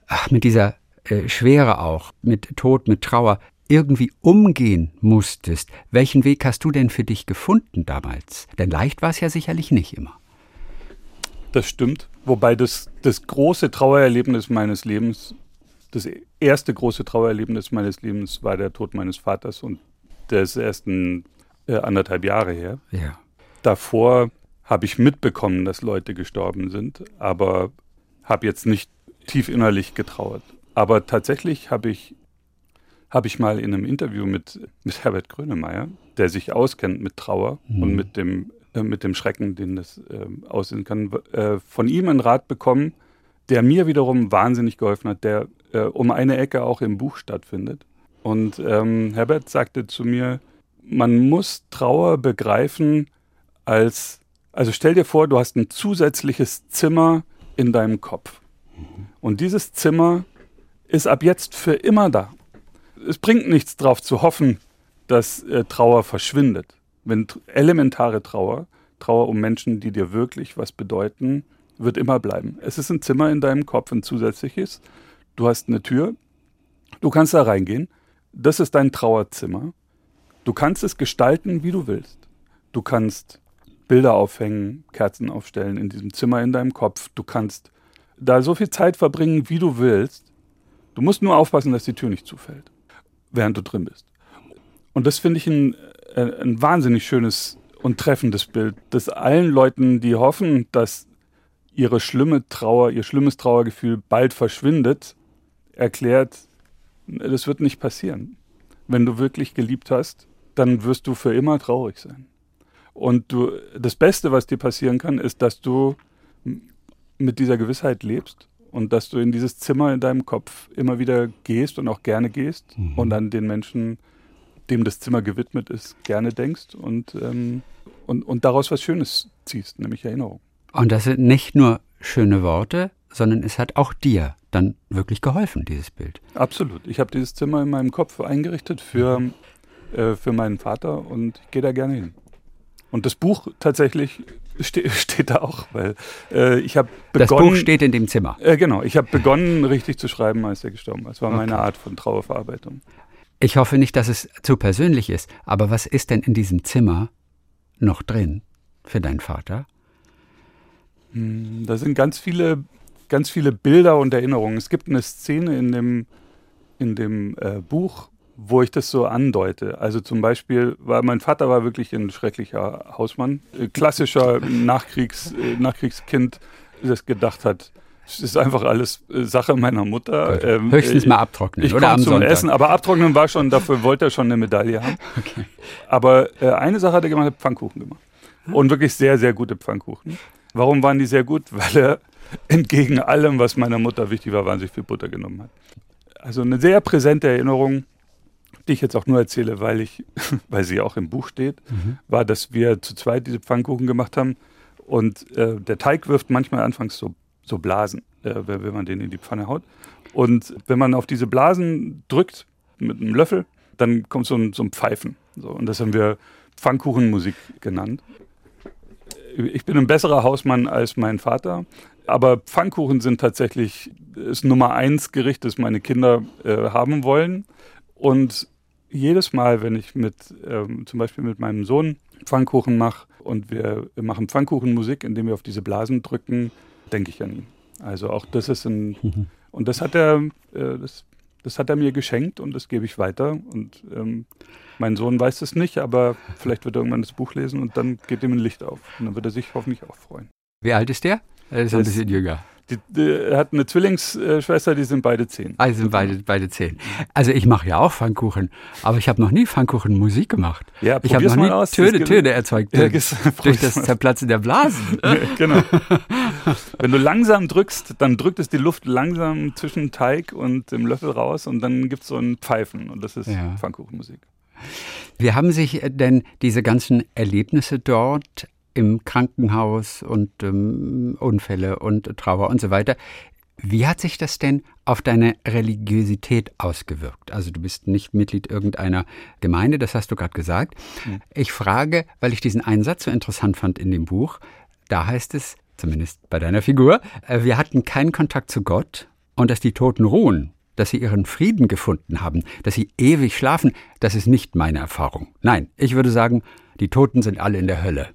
ach, mit dieser äh, Schwere auch, mit Tod, mit Trauer irgendwie umgehen musstest. Welchen Weg hast du denn für dich gefunden damals? Denn leicht war es ja sicherlich nicht immer. Das stimmt. Wobei das, das große Trauererlebnis meines Lebens das erste große Trauererlebnis meines Lebens war der Tod meines Vaters und der ist erst ein, äh, anderthalb Jahre her. Ja. Davor habe ich mitbekommen, dass Leute gestorben sind, aber habe jetzt nicht tief innerlich getrauert. Aber tatsächlich habe ich, hab ich mal in einem Interview mit, mit Herbert Grönemeyer, der sich auskennt mit Trauer mhm. und mit dem, äh, mit dem Schrecken, den das äh, aussehen kann, äh, von ihm einen Rat bekommen, der mir wiederum wahnsinnig geholfen hat, der äh, um eine Ecke auch im Buch stattfindet. Und ähm, Herbert sagte zu mir, man muss Trauer begreifen als, also stell dir vor, du hast ein zusätzliches Zimmer in deinem Kopf. Und dieses Zimmer ist ab jetzt für immer da. Es bringt nichts darauf zu hoffen, dass äh, Trauer verschwindet. Wenn elementare Trauer, Trauer um Menschen, die dir wirklich was bedeuten, wird immer bleiben. Es ist ein Zimmer in deinem Kopf, ein zusätzliches. Du hast eine Tür, du kannst da reingehen. Das ist dein Trauerzimmer. Du kannst es gestalten, wie du willst. Du kannst Bilder aufhängen, Kerzen aufstellen in diesem Zimmer in deinem Kopf. Du kannst da so viel Zeit verbringen, wie du willst. Du musst nur aufpassen, dass die Tür nicht zufällt, während du drin bist. Und das finde ich ein, äh, ein wahnsinnig schönes und treffendes Bild, das allen Leuten, die hoffen, dass ihre schlimme Trauer, ihr schlimmes Trauergefühl bald verschwindet, erklärt, das wird nicht passieren. Wenn du wirklich geliebt hast, dann wirst du für immer traurig sein. Und du, das Beste, was dir passieren kann, ist, dass du mit dieser Gewissheit lebst und dass du in dieses Zimmer in deinem Kopf immer wieder gehst und auch gerne gehst mhm. und an den Menschen, dem das Zimmer gewidmet ist, gerne denkst und, ähm, und, und daraus was Schönes ziehst, nämlich Erinnerung. Und das sind nicht nur schöne Worte, sondern es hat auch dir dann wirklich geholfen, dieses Bild. Absolut. Ich habe dieses Zimmer in meinem Kopf eingerichtet für, äh, für meinen Vater und ich gehe da gerne hin. Und das Buch tatsächlich ste steht da auch, weil äh, ich habe begonnen. Das Buch steht in dem Zimmer. Äh, genau, ich habe begonnen, richtig zu schreiben, als er gestorben ist. Das war okay. meine Art von Trauerverarbeitung. Ich hoffe nicht, dass es zu persönlich ist, aber was ist denn in diesem Zimmer noch drin für deinen Vater? Hm, da sind ganz viele ganz viele Bilder und Erinnerungen. Es gibt eine Szene in dem, in dem äh, Buch, wo ich das so andeute. Also zum Beispiel, war mein Vater war wirklich ein schrecklicher Hausmann, äh, klassischer Nachkriegs, äh, Nachkriegskind, das gedacht hat, es ist einfach alles äh, Sache meiner Mutter. Ähm, Höchstens mal abtrocknen ich am zum Sonntag. Essen, aber abtrocknen war schon, dafür wollte er schon eine Medaille haben. Okay. Aber äh, eine Sache hat er gemacht, hat Pfannkuchen gemacht. Und wirklich sehr, sehr gute Pfannkuchen. Warum waren die sehr gut? Weil er entgegen allem, was meiner Mutter wichtig war, wahnsinnig viel Butter genommen hat. Also eine sehr präsente Erinnerung, die ich jetzt auch nur erzähle, weil ich, weil sie auch im Buch steht, mhm. war, dass wir zu zweit diese Pfannkuchen gemacht haben und äh, der Teig wirft manchmal anfangs so, so Blasen, äh, wenn man den in die Pfanne haut. Und wenn man auf diese Blasen drückt mit einem Löffel, dann kommt so ein, so ein Pfeifen. So, und das haben wir Pfannkuchenmusik genannt. Ich bin ein besserer Hausmann als mein Vater aber Pfannkuchen sind tatsächlich das Nummer eins Gericht, das meine Kinder äh, haben wollen. Und jedes Mal, wenn ich mit ähm, zum Beispiel mit meinem Sohn Pfannkuchen mache und wir machen Pfannkuchenmusik, indem wir auf diese Blasen drücken, denke ich an ihn. Also auch das ist ein mhm. und das hat er äh, das, das hat er mir geschenkt und das gebe ich weiter und ähm, mein Sohn weiß es nicht, aber vielleicht wird er irgendwann das Buch lesen und dann geht ihm ein Licht auf und dann wird er sich hoffentlich auch freuen. Wie alt ist der? Er ist ein bisschen jünger. Die, die, er hat eine Zwillingsschwester, die sind beide zehn. Also sind beide, beide zehn. Also ich mache ja auch Pfannkuchen, aber ich habe noch nie Pfannkuchen Musik gemacht. Ja, ich habe noch nie aus. Töne, Töne erzeugt Ja, durch, durch das. Zerplatzen der Blasen. genau. Wenn du langsam drückst, dann drückt es die Luft langsam zwischen Teig und dem Löffel raus und dann gibt es so ein Pfeifen und das ist Ja. Pfannkuchenmusik. Wie haben sich denn diese ganzen Erlebnisse dort im Krankenhaus und ähm, Unfälle und Trauer und so weiter, wie hat sich das denn auf deine Religiosität ausgewirkt? Also du bist nicht Mitglied irgendeiner Gemeinde, das hast du gerade gesagt. Ich frage, weil ich diesen einen Satz so interessant fand in dem Buch. Da heißt es, zumindest bei deiner Figur, äh, wir hatten keinen Kontakt zu Gott und dass die Toten ruhen, dass sie ihren Frieden gefunden haben, dass sie ewig schlafen, das ist nicht meine Erfahrung. Nein, ich würde sagen, die Toten sind alle in der Hölle.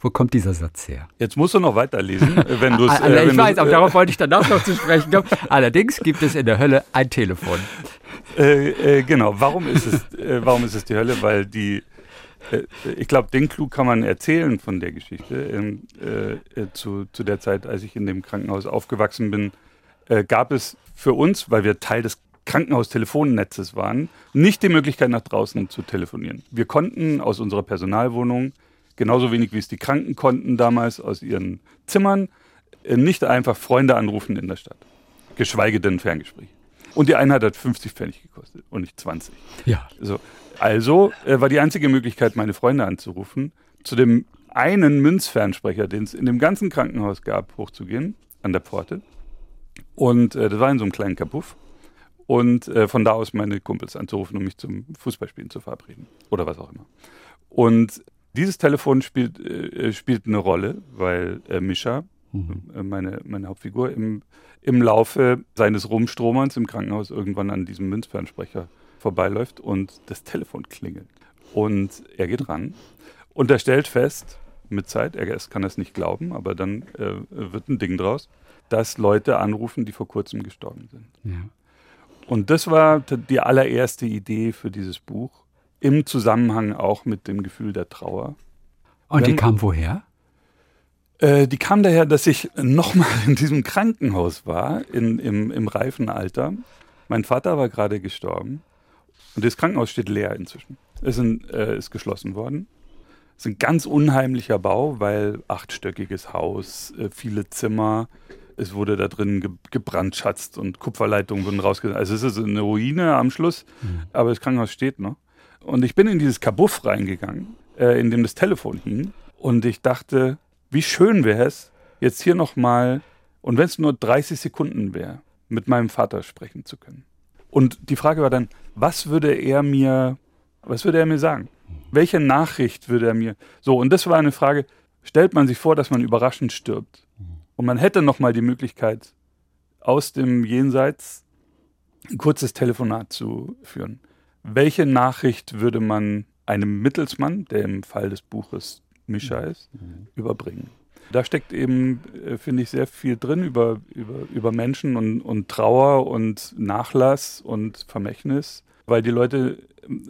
Wo kommt dieser Satz her? Jetzt musst du noch weiterlesen, äh, wenn du es. Ah, ich weiß, aber darauf wollte ich danach noch zu sprechen kommen. Allerdings gibt es in der Hölle ein Telefon. Äh, äh, genau, warum ist, es, äh, warum ist es die Hölle? Weil die, äh, ich glaube, den Clou kann man erzählen von der Geschichte. Ähm, äh, äh, zu, zu der Zeit, als ich in dem Krankenhaus aufgewachsen bin, äh, gab es für uns, weil wir Teil des Krankenhaustelefonnetzes waren, nicht die Möglichkeit, nach draußen zu telefonieren. Wir konnten aus unserer Personalwohnung, genauso wenig wie es die Kranken konnten damals aus ihren Zimmern, äh, nicht einfach Freunde anrufen in der Stadt. Geschweige denn Ferngespräch. Und die Einheit hat 50 Pfennig gekostet und nicht 20. Ja. So. Also äh, war die einzige Möglichkeit, meine Freunde anzurufen, zu dem einen Münzfernsprecher, den es in dem ganzen Krankenhaus gab, hochzugehen, an der Pforte. Und äh, das war in so einem kleinen Kapuff. Und äh, von da aus meine Kumpels anzurufen, um mich zum Fußballspielen zu verabreden. Oder was auch immer. Und dieses Telefon spielt, äh, spielt eine Rolle, weil äh, Mischa, äh, meine, meine Hauptfigur, im, im Laufe seines Rumstromerns im Krankenhaus irgendwann an diesem Münzfernsprecher vorbeiläuft und das Telefon klingelt. Und er geht ran und er stellt fest, mit Zeit, er kann das nicht glauben, aber dann äh, wird ein Ding draus, dass Leute anrufen, die vor kurzem gestorben sind. ja. Und das war die allererste Idee für dieses Buch, im Zusammenhang auch mit dem Gefühl der Trauer. Und die Wenn- kam woher? Äh, die kam daher, dass ich nochmal in diesem Krankenhaus war, in, im, im reifen Alter. Mein Vater war gerade gestorben und das Krankenhaus steht leer inzwischen. Es sind, äh, ist geschlossen worden. Es ist ein ganz unheimlicher Bau, weil achtstöckiges Haus, äh, viele Zimmer. Es wurde da drin ge gebrandschatzt und Kupferleitungen wurden rausgesetzt. Also es ist eine Ruine am Schluss, aber das Krankenhaus steht noch. Und ich bin in dieses Kabuff reingegangen, äh, in dem das Telefon hing. Und ich dachte, wie schön wäre es, jetzt hier nochmal, und wenn es nur 30 Sekunden wäre, mit meinem Vater sprechen zu können. Und die Frage war dann, was würde er mir, was würde er mir sagen? Welche Nachricht würde er mir? So, und das war eine Frage, stellt man sich vor, dass man überraschend stirbt. Und man hätte nochmal die Möglichkeit, aus dem Jenseits ein kurzes Telefonat zu führen. Welche Nachricht würde man einem Mittelsmann, der im Fall des Buches Mischa ist, überbringen? Da steckt eben, äh, finde ich, sehr viel drin über, über, über Menschen und, und Trauer und Nachlass und Vermächtnis, weil die Leute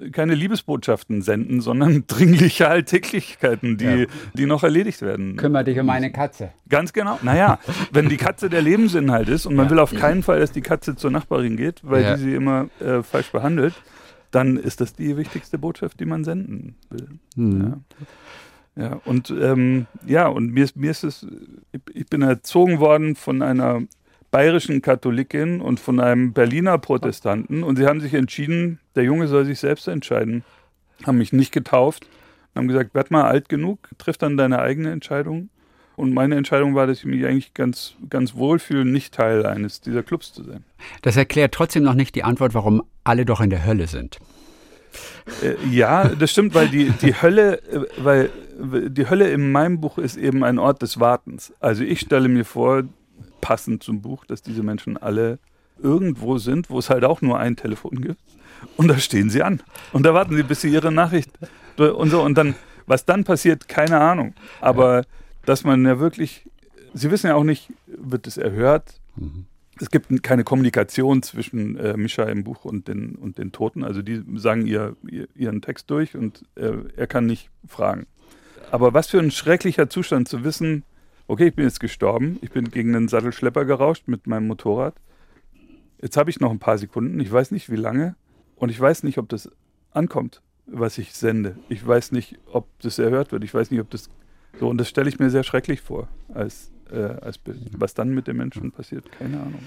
äh, keine Liebesbotschaften senden, sondern dringliche Alltäglichkeiten, die, Ja. die noch erledigt werden. Kümmer dich um meine Katze. Ganz genau. Naja, wenn die Katze der Lebensinhalt ist und man Ja. will auf keinen Fall, dass die Katze zur Nachbarin geht, weil Ja. die sie immer äh, falsch behandelt, dann ist das die wichtigste Botschaft, die man senden will. Mhm. Ja. ja, und ähm, ja, und mir ist, mir ist es, ich, bin erzogen worden von einer bayerischen Katholikin und von einem Berliner Protestanten und sie haben sich entschieden, der Junge soll sich selbst entscheiden. Haben mich nicht getauft, haben gesagt, werd mal alt genug, triff dann deine eigene Entscheidung. Und meine Entscheidung war, dass ich mich eigentlich ganz, ganz wohl fühle, nicht Teil eines dieser Clubs zu sein. Das erklärt trotzdem noch nicht die Antwort, warum alle doch in der Hölle sind. Äh, ja, das stimmt, weil die, die Hölle, äh, weil die Hölle in meinem Buch ist eben ein Ort des Wartens. Also ich stelle mir vor, passend zum Buch, dass diese Menschen alle irgendwo sind, wo es halt auch nur ein Telefon gibt. Und da stehen sie an. Und da warten sie, bis sie ihre Nachricht und so. Und dann, was dann passiert, keine Ahnung. Aber dass man ja wirklich, sie wissen ja auch nicht, wird es erhört? Es gibt keine Kommunikation zwischen äh, Mischa im Buch und den, und den Toten. Also die sagen ihr, ihr, ihren Text durch und äh, er kann nicht fragen. Aber was für ein schrecklicher Zustand zu wissen, okay, ich bin jetzt gestorben, ich bin gegen einen Sattelschlepper gerauscht mit meinem Motorrad. Jetzt habe ich noch ein paar Sekunden, ich weiß nicht wie lange und ich weiß nicht, ob das ankommt, was ich sende. Ich weiß nicht, ob das erhört wird, ich weiß nicht, ob das so und das stelle ich mir sehr schrecklich vor als, äh, als Bild. Was dann mit den Menschen passiert, keine Ahnung.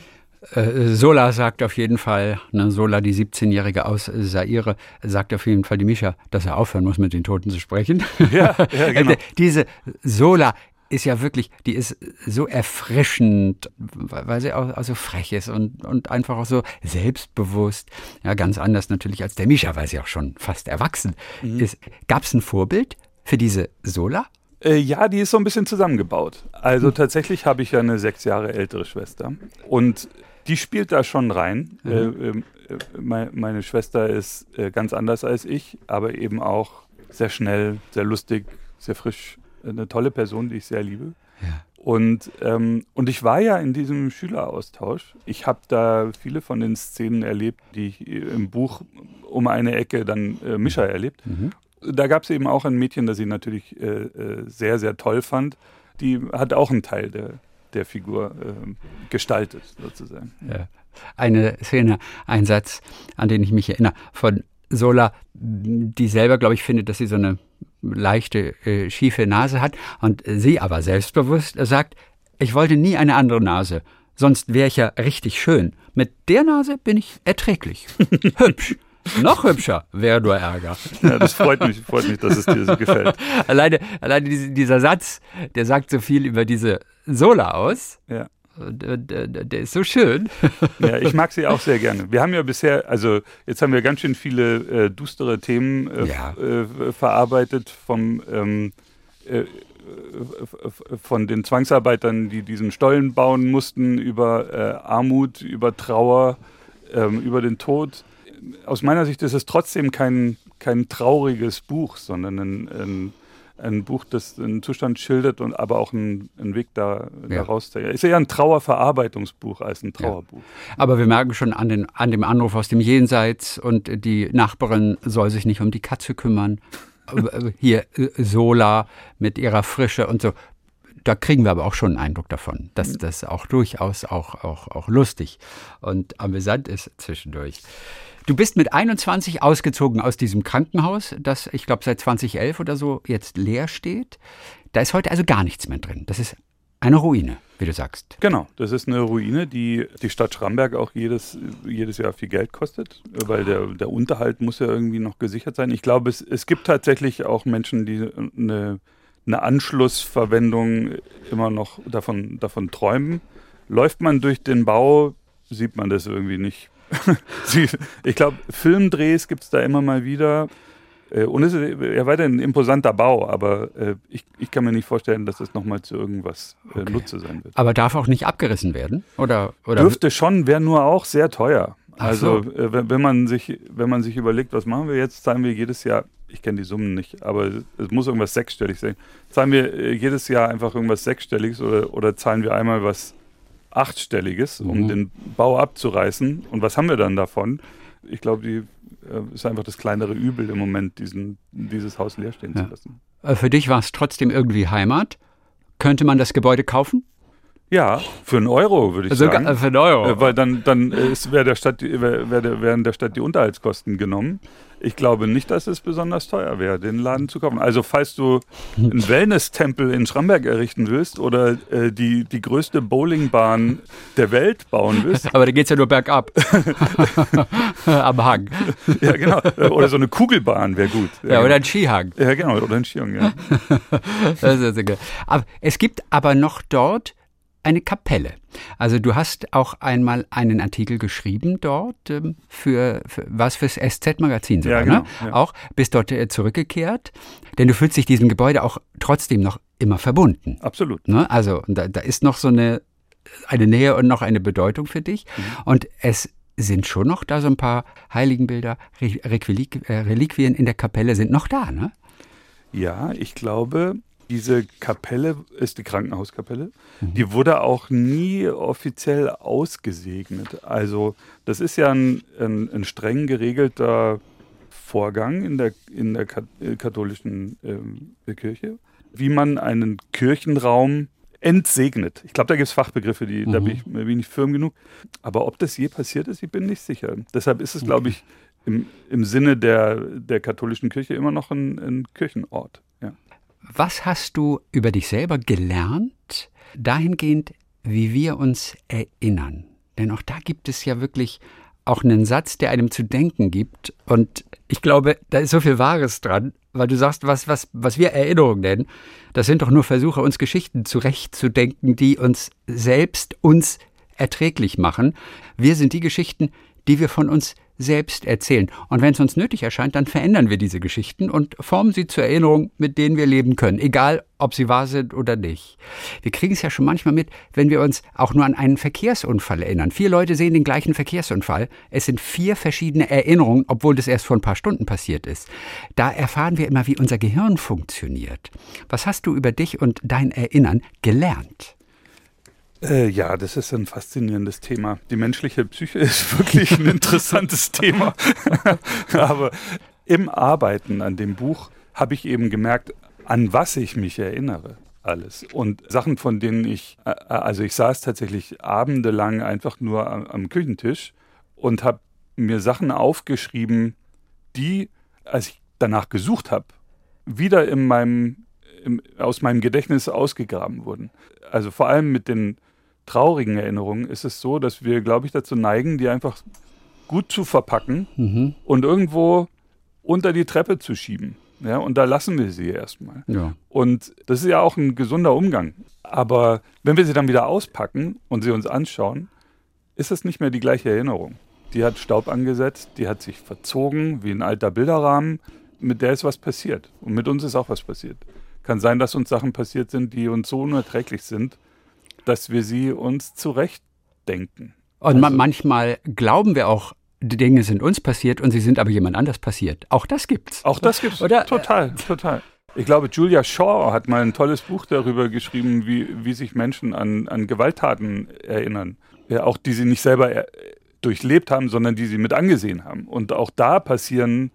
Äh, Sola sagt auf jeden Fall, ne, Sola, die 17-Jährige aus Saire, sagt auf jeden Fall die Mischa, dass er aufhören muss, mit den Toten zu sprechen. Ja, ja genau. Diese Sola ist ja wirklich, die ist so erfrischend, weil sie auch, auch so frech ist und, und einfach auch so selbstbewusst. Ja, ganz anders natürlich als der Mischa, weil sie auch schon fast erwachsen mhm. ist. Gab es ein Vorbild für diese Sola? Äh, ja, die ist so ein bisschen zusammengebaut. Also mhm. tatsächlich habe ich ja eine sechs Jahre ältere Schwester und die spielt da schon rein. Mhm. Äh, ähm, äh, meine, meine Schwester ist äh, ganz anders als ich, aber eben auch sehr schnell, sehr lustig, sehr frisch. Eine tolle Person, die ich sehr liebe. Ja. Und, ähm, und ich war ja in diesem Schüleraustausch. Ich habe da viele von den Szenen erlebt, die ich im Buch um eine Ecke dann äh, Mischa erlebt. Mhm da gab es eben auch ein Mädchen, das ich natürlich äh, äh, sehr, sehr toll fand. Die hat auch einen Teil der, der Figur äh, gestaltet, sozusagen. Ja. Eine Szene, ein Satz, an den ich mich erinnere, von Sola, die selber, glaube ich, findet, dass sie so eine leichte, äh, schiefe Nase hat und sie aber selbstbewusst sagt, ich wollte nie eine andere Nase, sonst wäre ich ja richtig schön. Mit der Nase bin ich erträglich, hübsch. Noch hübscher wäre nur Ärger. Ja, das freut mich, freut mich, dass es dir so gefällt. Alleine, alleine dieser Satz, der sagt so viel über diese Sola aus. Ja. Der, der, der, ist so schön. Ja, ich mag sie auch sehr gerne. Wir haben ja bisher, also jetzt haben wir ganz schön viele äh, düstere Themen äh, ja. äh, verarbeitet vom ähm, äh, von den Zwangsarbeitern, die diesen Stollen bauen mussten, über äh, Armut, über Trauer, ähm, über den Tod aus meiner Sicht ist es trotzdem kein, kein trauriges Buch, sondern ein, ein, ein Buch, das einen Zustand schildert und aber auch einen, einen Weg da, ja. daraus. Es ist eher ein Trauerverarbeitungsbuch als ein Trauerbuch. Ja. Aber wir merken schon an, den, an dem Anruf aus dem Jenseits und die Nachbarin soll sich nicht um die Katze kümmern. Hier äh, Sola mit ihrer Frische und so da kriegen wir aber auch schon einen Eindruck davon, dass das auch durchaus auch, auch, auch lustig und amüsant ist zwischendurch. Du bist mit 21 ausgezogen aus diesem Krankenhaus, das ich glaube seit 2011 oder so jetzt leer steht. Da ist heute also gar nichts mehr drin. Das ist eine Ruine, wie du sagst. Genau, das ist eine Ruine, die die Stadt Schramberg auch jedes, jedes Jahr viel Geld kostet, weil der, der Unterhalt muss ja irgendwie noch gesichert sein. Ich glaube, es, es gibt tatsächlich auch Menschen, die eine, eine Anschlussverwendung immer noch davon, davon träumen. Läuft man durch den Bau, sieht man das irgendwie nicht ich glaube, Filmdrehs gibt es da immer mal wieder. Äh, und es ist ja weiter ein imposanter Bau, aber äh, ich, ich kann mir nicht vorstellen, dass es nochmal zu irgendwas äh, okay. Nutze sein wird. Aber darf auch nicht abgerissen werden? Oder, oder? Dürfte schon, wäre nur auch sehr teuer. Also so. wenn, wenn, man sich, wenn man sich überlegt, was machen wir jetzt, zahlen wir jedes Jahr, ich kenne die Summen nicht, aber es muss irgendwas sechsstellig sein. Zahlen wir jedes Jahr einfach irgendwas sechsstelliges oder, oder zahlen wir einmal was achtstelliges, um mhm. den Bau abzureißen. Und was haben wir dann davon? Ich glaube, die äh, ist einfach das kleinere Übel im Moment, diesen, dieses Haus leer stehen ja. zu lassen. Äh, für dich war es trotzdem irgendwie Heimat. Könnte man das Gebäude kaufen? Ja, für einen Euro würde ich also sagen. Für einen Euro. Äh, weil dann, dann wär der Stadt, wär, wär, werden der Stadt die Unterhaltskosten genommen. Ich glaube nicht, dass es besonders teuer wäre, den Laden zu kaufen. Also falls du einen Wellness-Tempel in Schramberg errichten willst oder äh, die, die größte Bowlingbahn der Welt bauen willst. Aber da geht es ja nur bergab. Am Hang. Ja, genau. Oder so eine Kugelbahn wäre gut. Ja, ja, oder ein Skihang. Ja, genau. Oder ein Skihang, ja. das ist ja aber es gibt aber noch dort eine Kapelle. Also du hast auch einmal einen Artikel geschrieben dort ähm, für, für, was fürs SZ-Magazin sogar, ja, genau, ne? Ja. Auch bist dort äh, zurückgekehrt, denn du fühlst dich diesem Gebäude auch trotzdem noch immer verbunden. Absolut. Ne? Also da, da ist noch so eine eine Nähe und noch eine Bedeutung für dich. Mhm. Und es sind schon noch da so ein paar Heiligenbilder, äh, Reliquien in der Kapelle sind noch da, ne? Ja, ich glaube, diese Kapelle ist die Krankenhauskapelle. Mhm. Die wurde auch nie offiziell ausgesegnet. Also das ist ja ein, ein, ein streng geregelter Vorgang in der, in der äh, katholischen äh, Kirche, wie man einen Kirchenraum entsegnet. Ich glaube, da gibt es Fachbegriffe, die, Mhm. da bin ich, bin ich nicht firm genug. Aber ob das je passiert ist, ich bin nicht sicher. Deshalb ist es, glaube ich, im, im Sinne der, der katholischen Kirche immer noch ein, ein Kirchenort. Was hast du über dich selber gelernt, dahingehend, wie wir uns erinnern? Denn auch da gibt es ja wirklich auch einen Satz, der einem zu denken gibt. Und ich glaube, da ist so viel Wahres dran, weil du sagst, was, was, was wir Erinnerung nennen, das sind doch nur Versuche, uns Geschichten zurechtzudenken, die uns selbst uns erträglich machen. Wir sind die Geschichten, die wir von uns selbst erzählen. Und wenn es uns nötig erscheint, dann verändern wir diese Geschichten und formen sie zur Erinnerung, mit denen wir leben können, egal ob sie wahr sind oder nicht. Wir kriegen es ja schon manchmal mit, wenn wir uns auch nur an einen Verkehrsunfall erinnern. Vier Leute sehen den gleichen Verkehrsunfall. Es sind vier verschiedene Erinnerungen, obwohl das erst vor ein paar Stunden passiert ist. Da erfahren wir immer, wie unser Gehirn funktioniert. Was hast du über dich und dein Erinnern gelernt? Äh, ja, das ist ein faszinierendes Thema. Die menschliche Psyche ist wirklich ein interessantes Thema. Aber im Arbeiten an dem Buch habe ich eben gemerkt, an was ich mich erinnere. Alles. Und Sachen, von denen ich, äh, also ich saß tatsächlich abendelang einfach nur am, am Küchentisch und habe mir Sachen aufgeschrieben, die, als ich danach gesucht habe, wieder in meinem, im, aus meinem Gedächtnis ausgegraben wurden. Also vor allem mit den traurigen Erinnerungen ist es so, dass wir, glaube ich, dazu neigen, die einfach gut zu verpacken Mhm. und irgendwo unter die Treppe zu schieben. Ja, und da lassen wir sie erstmal. Ja. Und das ist ja auch ein gesunder Umgang. Aber wenn wir sie dann wieder auspacken und sie uns anschauen, ist es nicht mehr die gleiche Erinnerung. Die hat Staub angesetzt, die hat sich verzogen wie ein alter Bilderrahmen. Mit der ist was passiert. Und mit uns ist auch was passiert. Kann sein, dass uns Sachen passiert sind, die uns so unerträglich sind, dass wir sie uns zurechtdenken. Und Also- manchmal glauben wir auch, die Dinge sind uns passiert und sie sind aber jemand anders passiert. Auch das gibt's. Auch das gibt's Oder- total, total. Ich glaube, Julia Shaw hat mal ein tolles Buch darüber geschrieben, wie, wie sich Menschen an, an Gewalttaten erinnern. Ja, auch die sie nicht selber er, durchlebt haben, sondern die sie mit angesehen haben. Und auch da passieren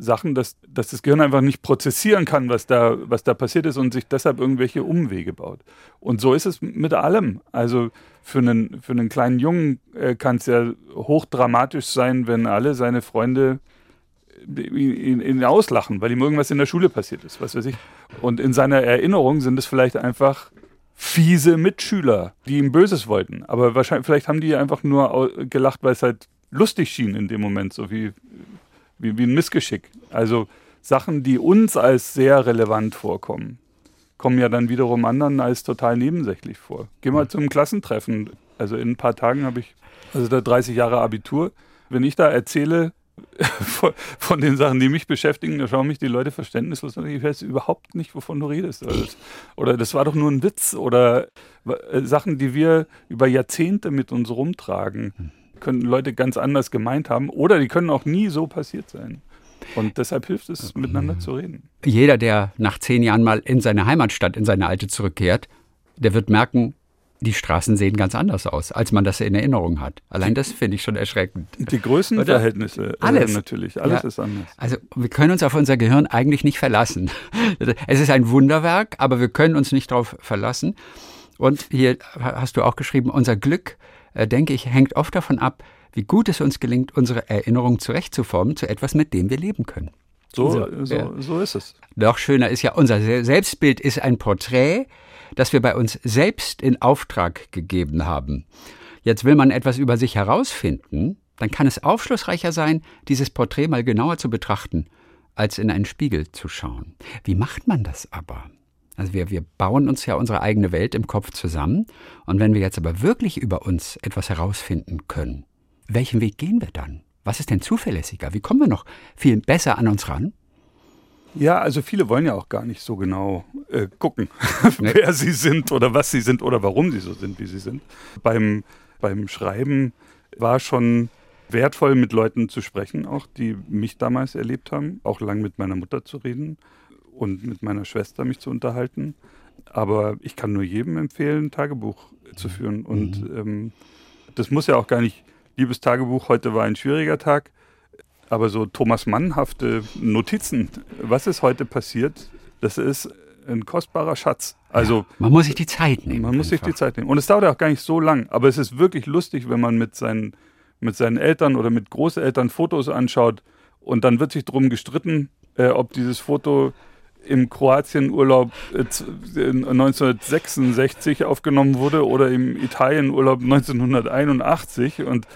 Sachen, dass, dass das Gehirn einfach nicht prozessieren kann, was da, was da passiert ist und sich deshalb irgendwelche Umwege baut. Und so ist es mit allem. Also für einen, für einen kleinen Jungen äh, kann es ja hochdramatisch sein, wenn alle seine Freunde ihn, ihn auslachen, weil ihm irgendwas in der Schule passiert ist, was weiß ich. Und in seiner Erinnerung sind es vielleicht einfach fiese Mitschüler, die ihm Böses wollten. Aber wahrscheinlich, vielleicht haben die einfach nur gelacht, weil es halt lustig schien in dem Moment, so wie, wie, wie ein Missgeschick. Also Sachen, die uns als sehr relevant vorkommen, kommen ja dann wiederum anderen als total nebensächlich vor. Geh mal zum Klassentreffen. Also in ein paar Tagen habe ich, also da 30 Jahre Abitur. Wenn ich da erzähle, von, von den Sachen, die mich beschäftigen, da schauen mich die Leute verständnislos an. Ich weiß überhaupt nicht, wovon du redest. Oder das, oder das war doch nur ein Witz. Oder äh, Sachen, die wir über Jahrzehnte mit uns rumtragen, können Leute ganz anders gemeint haben. Oder die können auch nie so passiert sein. Und deshalb hilft es, miteinander zu reden. Jeder, der nach zehn Jahren mal in seine Heimatstadt, in seine alte zurückkehrt, der wird merken, die Straßen sehen ganz anders aus, als man das in Erinnerung hat. Allein das finde ich schon erschreckend. Die Größenverhältnisse, äh, Alles. natürlich, alles Ja. ist anders. Also wir können uns auf unser Gehirn eigentlich nicht verlassen. Es ist ein Wunderwerk, aber wir können uns nicht darauf verlassen. Und hier hast du auch geschrieben, unser Glück, äh, denke ich, hängt oft davon ab, wie gut es uns gelingt, unsere Erinnerung zurechtzuformen zu etwas, mit dem wir leben können. So, So, so, ja. so ist es. Noch schöner ist ja, unser Se- Selbstbild ist ein Porträt, das wir bei uns selbst in Auftrag gegeben haben. Jetzt will man etwas über sich herausfinden, dann kann es aufschlussreicher sein, dieses Porträt mal genauer zu betrachten, als in einen Spiegel zu schauen. Wie macht man das aber? Also wir, wir bauen uns ja unsere eigene Welt im Kopf zusammen und wenn wir jetzt aber wirklich über uns etwas herausfinden können, welchen Weg gehen wir dann? Was ist denn zuverlässiger? Wie kommen wir noch viel besser an uns ran? Ja, also viele wollen ja auch gar nicht so genau äh, gucken, Nee. wer sie sind oder was sie sind oder warum sie so sind, wie sie sind. Beim, beim Schreiben war schon wertvoll, mit Leuten zu sprechen, auch die mich damals erlebt haben, auch lang mit meiner Mutter zu reden und mit meiner Schwester mich zu unterhalten. Aber ich kann nur jedem empfehlen, ein Tagebuch zu führen. Und ähm, das muss ja auch gar nicht, liebes Tagebuch, heute war ein schwieriger Tag. Aber so Thomas Mann-hafte Notizen, was ist heute passiert, das ist ein kostbarer Schatz. Also ja, man muss sich die Zeit nehmen. Man einfach. muss sich die Zeit nehmen. Und es dauert auch gar nicht so lang, aber es ist wirklich lustig, wenn man mit seinen, mit seinen Eltern oder mit Großeltern Fotos anschaut und dann wird sich darum gestritten, äh, ob dieses Foto im Kroatienurlaub äh, 1966 aufgenommen wurde oder im Italienurlaub 1981 und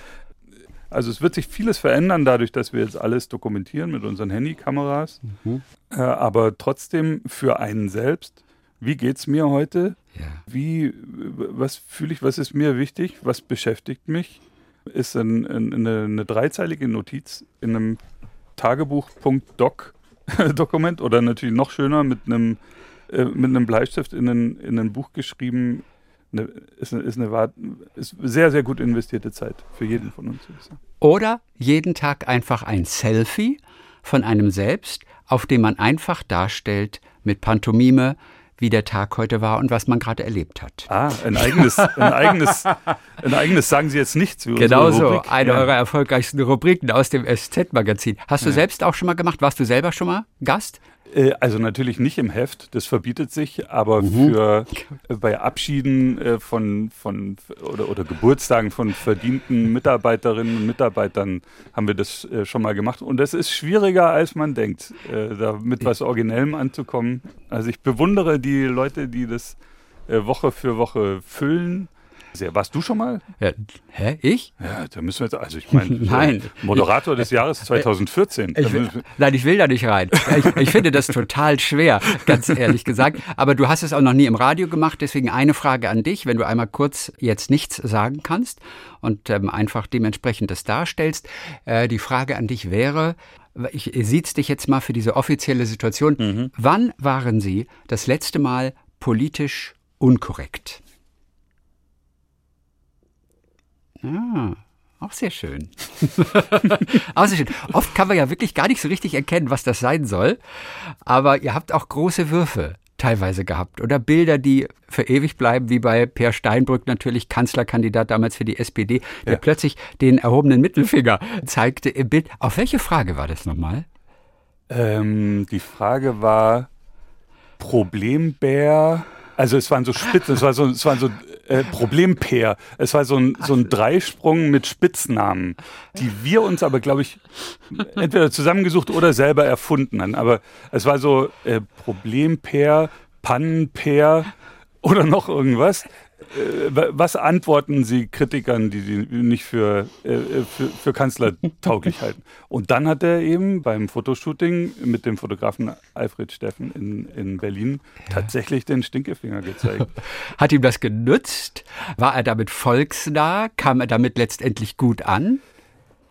also es wird sich vieles verändern dadurch, dass wir jetzt alles dokumentieren mit unseren Handykameras. Mhm. Äh, aber trotzdem für einen selbst, wie geht es mir heute? Ja. Wie, was fühle ich, was ist mir wichtig? Was beschäftigt mich? Ist ein, ein, eine, eine dreizeilige Notiz in einem Tagebuch.doc Dokument oder natürlich noch schöner mit einem, äh, mit einem Bleistift in ein, in ein Buch geschrieben, eine, ist, eine, ist, eine, ist sehr, sehr gut investierte Zeit für jeden von uns. Oder jeden Tag einfach ein Selfie von einem selbst, auf dem man einfach darstellt mit Pantomime, wie der Tag heute war und was man gerade erlebt hat. Ah, ein eigenes, ein eigenes, ein eigenes sagen Sie jetzt nichts. Genau so, eine ja. eurer erfolgreichsten Rubriken aus dem SZ-Magazin. Hast du ja. selbst auch schon mal gemacht? Warst du selber schon mal Gast? Äh, also natürlich nicht im Heft, das verbietet sich, aber mhm. für äh, bei Abschieden äh, von, von oder, oder Geburtstagen von verdienten Mitarbeiterinnen und Mitarbeitern haben wir das schon mal gemacht. Und das ist schwieriger, als man denkt, da mit was Originellem anzukommen. Also ich bewundere die Leute, die das Woche für Woche füllen sehr. Warst du schon mal? Ja, hä? Ich? Ja, da müssen wir jetzt, also ich meine, nein. Moderator des Jahres 2014. Ich will, nein, ich will da nicht rein. Ich, ich, finde das total schwer, ganz ehrlich gesagt. Aber du hast es auch noch nie im Radio gemacht, deswegen eine Frage an dich, wenn du einmal kurz jetzt nichts sagen kannst und ähm, einfach dementsprechend das darstellst. Äh, die Frage an dich wäre, ich sieht's dich jetzt mal für diese offizielle Situation. Mhm. Wann waren Sie das letzte Mal politisch unkorrekt? Ah, auch sehr schön. auch sehr schön. Oft kann man ja wirklich gar nicht so richtig erkennen, was das sein soll. Aber ihr habt auch große Würfe teilweise gehabt oder Bilder, die für ewig bleiben, wie bei Per Steinbrück natürlich Kanzlerkandidat damals für die SPD, der ja. plötzlich den erhobenen Mittelfinger zeigte im Bild. Auf welche Frage war das nochmal? Ähm, die Frage war Problembär. Also es waren so Spitzen, es, war so, es waren so äh, Problempair. Es war so ein, so ein Dreisprung mit Spitznamen, die wir uns aber, glaube ich, entweder zusammengesucht oder selber erfunden haben. Aber es war so äh, Problempair, Pannenpair oder noch irgendwas. Äh, was antworten Sie Kritikern, die Sie nicht für, äh, für, für kanzlertauglich halten? Und dann hat er eben beim Fotoshooting mit dem Fotografen Alfred Steffen in, in Berlin tatsächlich den Stinkefinger gezeigt. Hat ihm das genützt? War er damit volksnah? Kam er damit letztendlich gut an?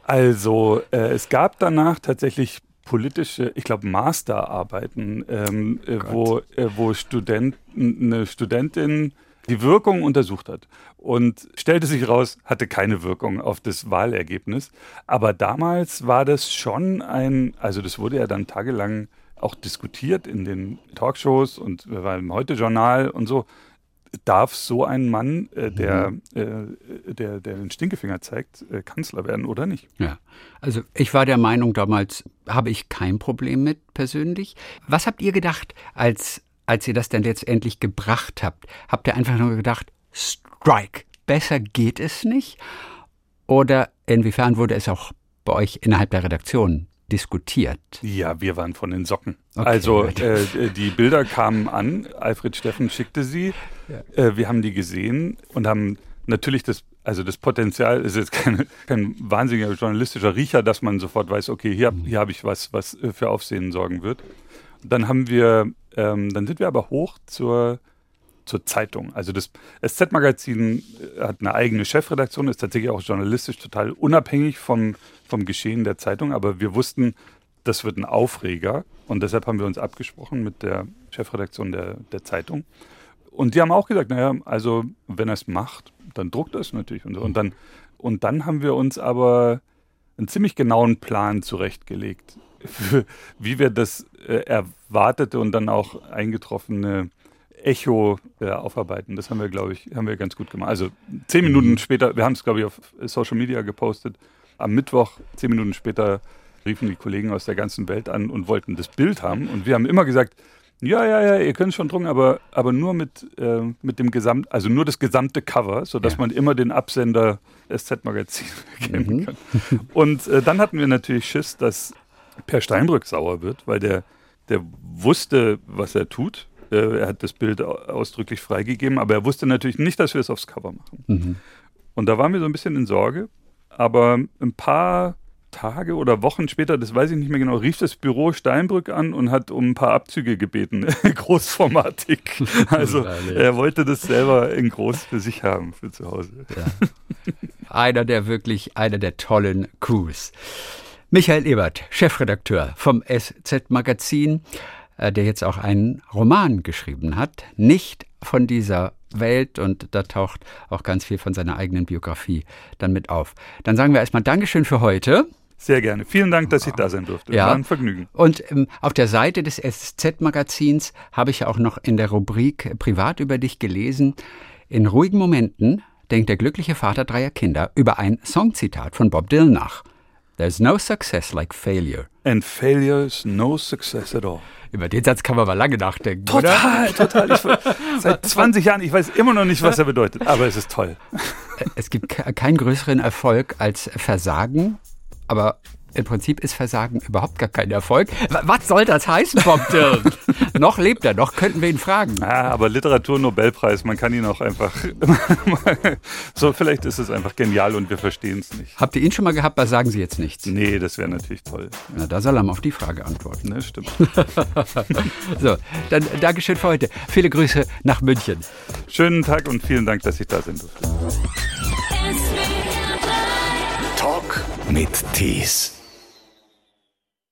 Also, äh, es gab danach tatsächlich politische, ich glaube, Masterarbeiten, ähm, äh, wo, äh, wo Studenten, eine Studentin die Wirkung untersucht hat und stellte sich raus, hatte keine Wirkung auf das Wahlergebnis. Aber damals war das schon ein, also das wurde ja dann tagelang auch diskutiert in den Talkshows und beim Heute-Journal und so. Darf so ein Mann, äh, der, mhm. äh, der, der den Stinkefinger zeigt, äh, Kanzler werden oder nicht? Ja, also ich war der Meinung, damals habe ich kein Problem mit persönlich. Was habt ihr gedacht, als als ihr das dann letztendlich gebracht habt, habt ihr einfach nur gedacht, Strike, besser geht es nicht? Oder inwiefern wurde es auch bei euch innerhalb der Redaktion diskutiert? Ja, wir waren von den Socken. Okay, also äh, die Bilder kamen an, Alfred Steffen schickte sie, ja. äh, wir haben die gesehen und haben natürlich das, also das Potenzial ist jetzt kein, kein wahnsinniger journalistischer Riecher, dass man sofort weiß, okay, hier, hier habe ich was, was äh, für Aufsehen sorgen wird. Dann haben wir ähm, dann sind wir aber hoch zur, zur Zeitung. Also das SZ-Magazin äh, hat eine eigene Chefredaktion, ist tatsächlich auch journalistisch total unabhängig vom, vom Geschehen der Zeitung, aber wir wussten, das wird ein Aufreger und deshalb haben wir uns abgesprochen mit der Chefredaktion der, der Zeitung. Und die haben auch gesagt, naja, also wenn er es macht, dann druckt er es natürlich. Und, so. und, dann, und dann haben wir uns aber einen ziemlich genauen Plan zurechtgelegt, für, wie wir das äh, erwartete und dann auch eingetroffene Echo äh, aufarbeiten. Das haben wir, glaube ich, haben wir ganz gut gemacht. Also zehn Minuten mhm. später, wir haben es, glaube ich, auf Social Media gepostet. Am Mittwoch, zehn Minuten später, riefen die Kollegen aus der ganzen Welt an und wollten das Bild haben. Und wir haben immer gesagt, Ja, ja, ja, ihr könnt schon drucken, aber, aber nur mit, äh, mit dem Gesamt, also nur das gesamte Cover, sodass Ja. man immer den Absender SZ-Magazin erkennen Mhm. kann. Und äh, dann hatten wir natürlich Schiss, dass Per Steinbrück sauer wird, weil der, der wusste, was er tut. Äh, er hat das Bild au- ausdrücklich freigegeben, aber er wusste natürlich nicht, dass wir es aufs Cover machen. Mhm. Und da waren wir so ein bisschen in Sorge. Aber ein paar Tage oder Wochen später, das weiß ich nicht mehr genau, rief das Büro Steinbrück an und hat um ein paar Abzüge gebeten, großformatig. Also er wollte das selber in groß für sich haben, für zu Hause. Einer der wirklich, einer der tollen Coups. Michael Ebert, Chefredakteur vom SZ-Magazin, äh, der jetzt auch einen Roman geschrieben hat, nicht von dieser Welt und da taucht auch ganz viel von seiner eigenen Biografie dann mit auf. Dann sagen wir erstmal Dankeschön für heute. Sehr gerne. Vielen Dank, dass ich da sein durfte. Ja. War ein Vergnügen. Und ähm, auf der Seite des SZ-Magazins habe ich ja auch noch in der Rubrik Privat über dich gelesen. In ruhigen Momenten denkt der glückliche Vater dreier Kinder über ein Songzitat von Bob Dylan nach. There's no success like failure. And failure is no success at all. Über den Satz kann man mal lange nachdenken, oder? Total, total. Ich, seit 20 Jahren, ich weiß immer noch nicht, was er bedeutet, aber es ist toll. Es gibt ke- keinen größeren Erfolg als Versagen, aber im Prinzip ist Versagen überhaupt gar kein Erfolg. Was soll das heißen, Bob Dylan? noch lebt er, noch könnten wir ihn fragen. Ja, aber Literatur-Nobelpreis, man kann ihn auch einfach. so, vielleicht ist es einfach genial und wir verstehen es nicht. Habt ihr ihn schon mal gehabt? Da sagen Sie jetzt nichts. Nee, das wäre natürlich toll. Na, da soll er mal auf die Frage antworten. Ne, stimmt. So, dann Dankeschön für heute. Viele Grüße nach München. Schönen Tag und vielen Dank, dass ich da sein durfte. Talk mit Tees.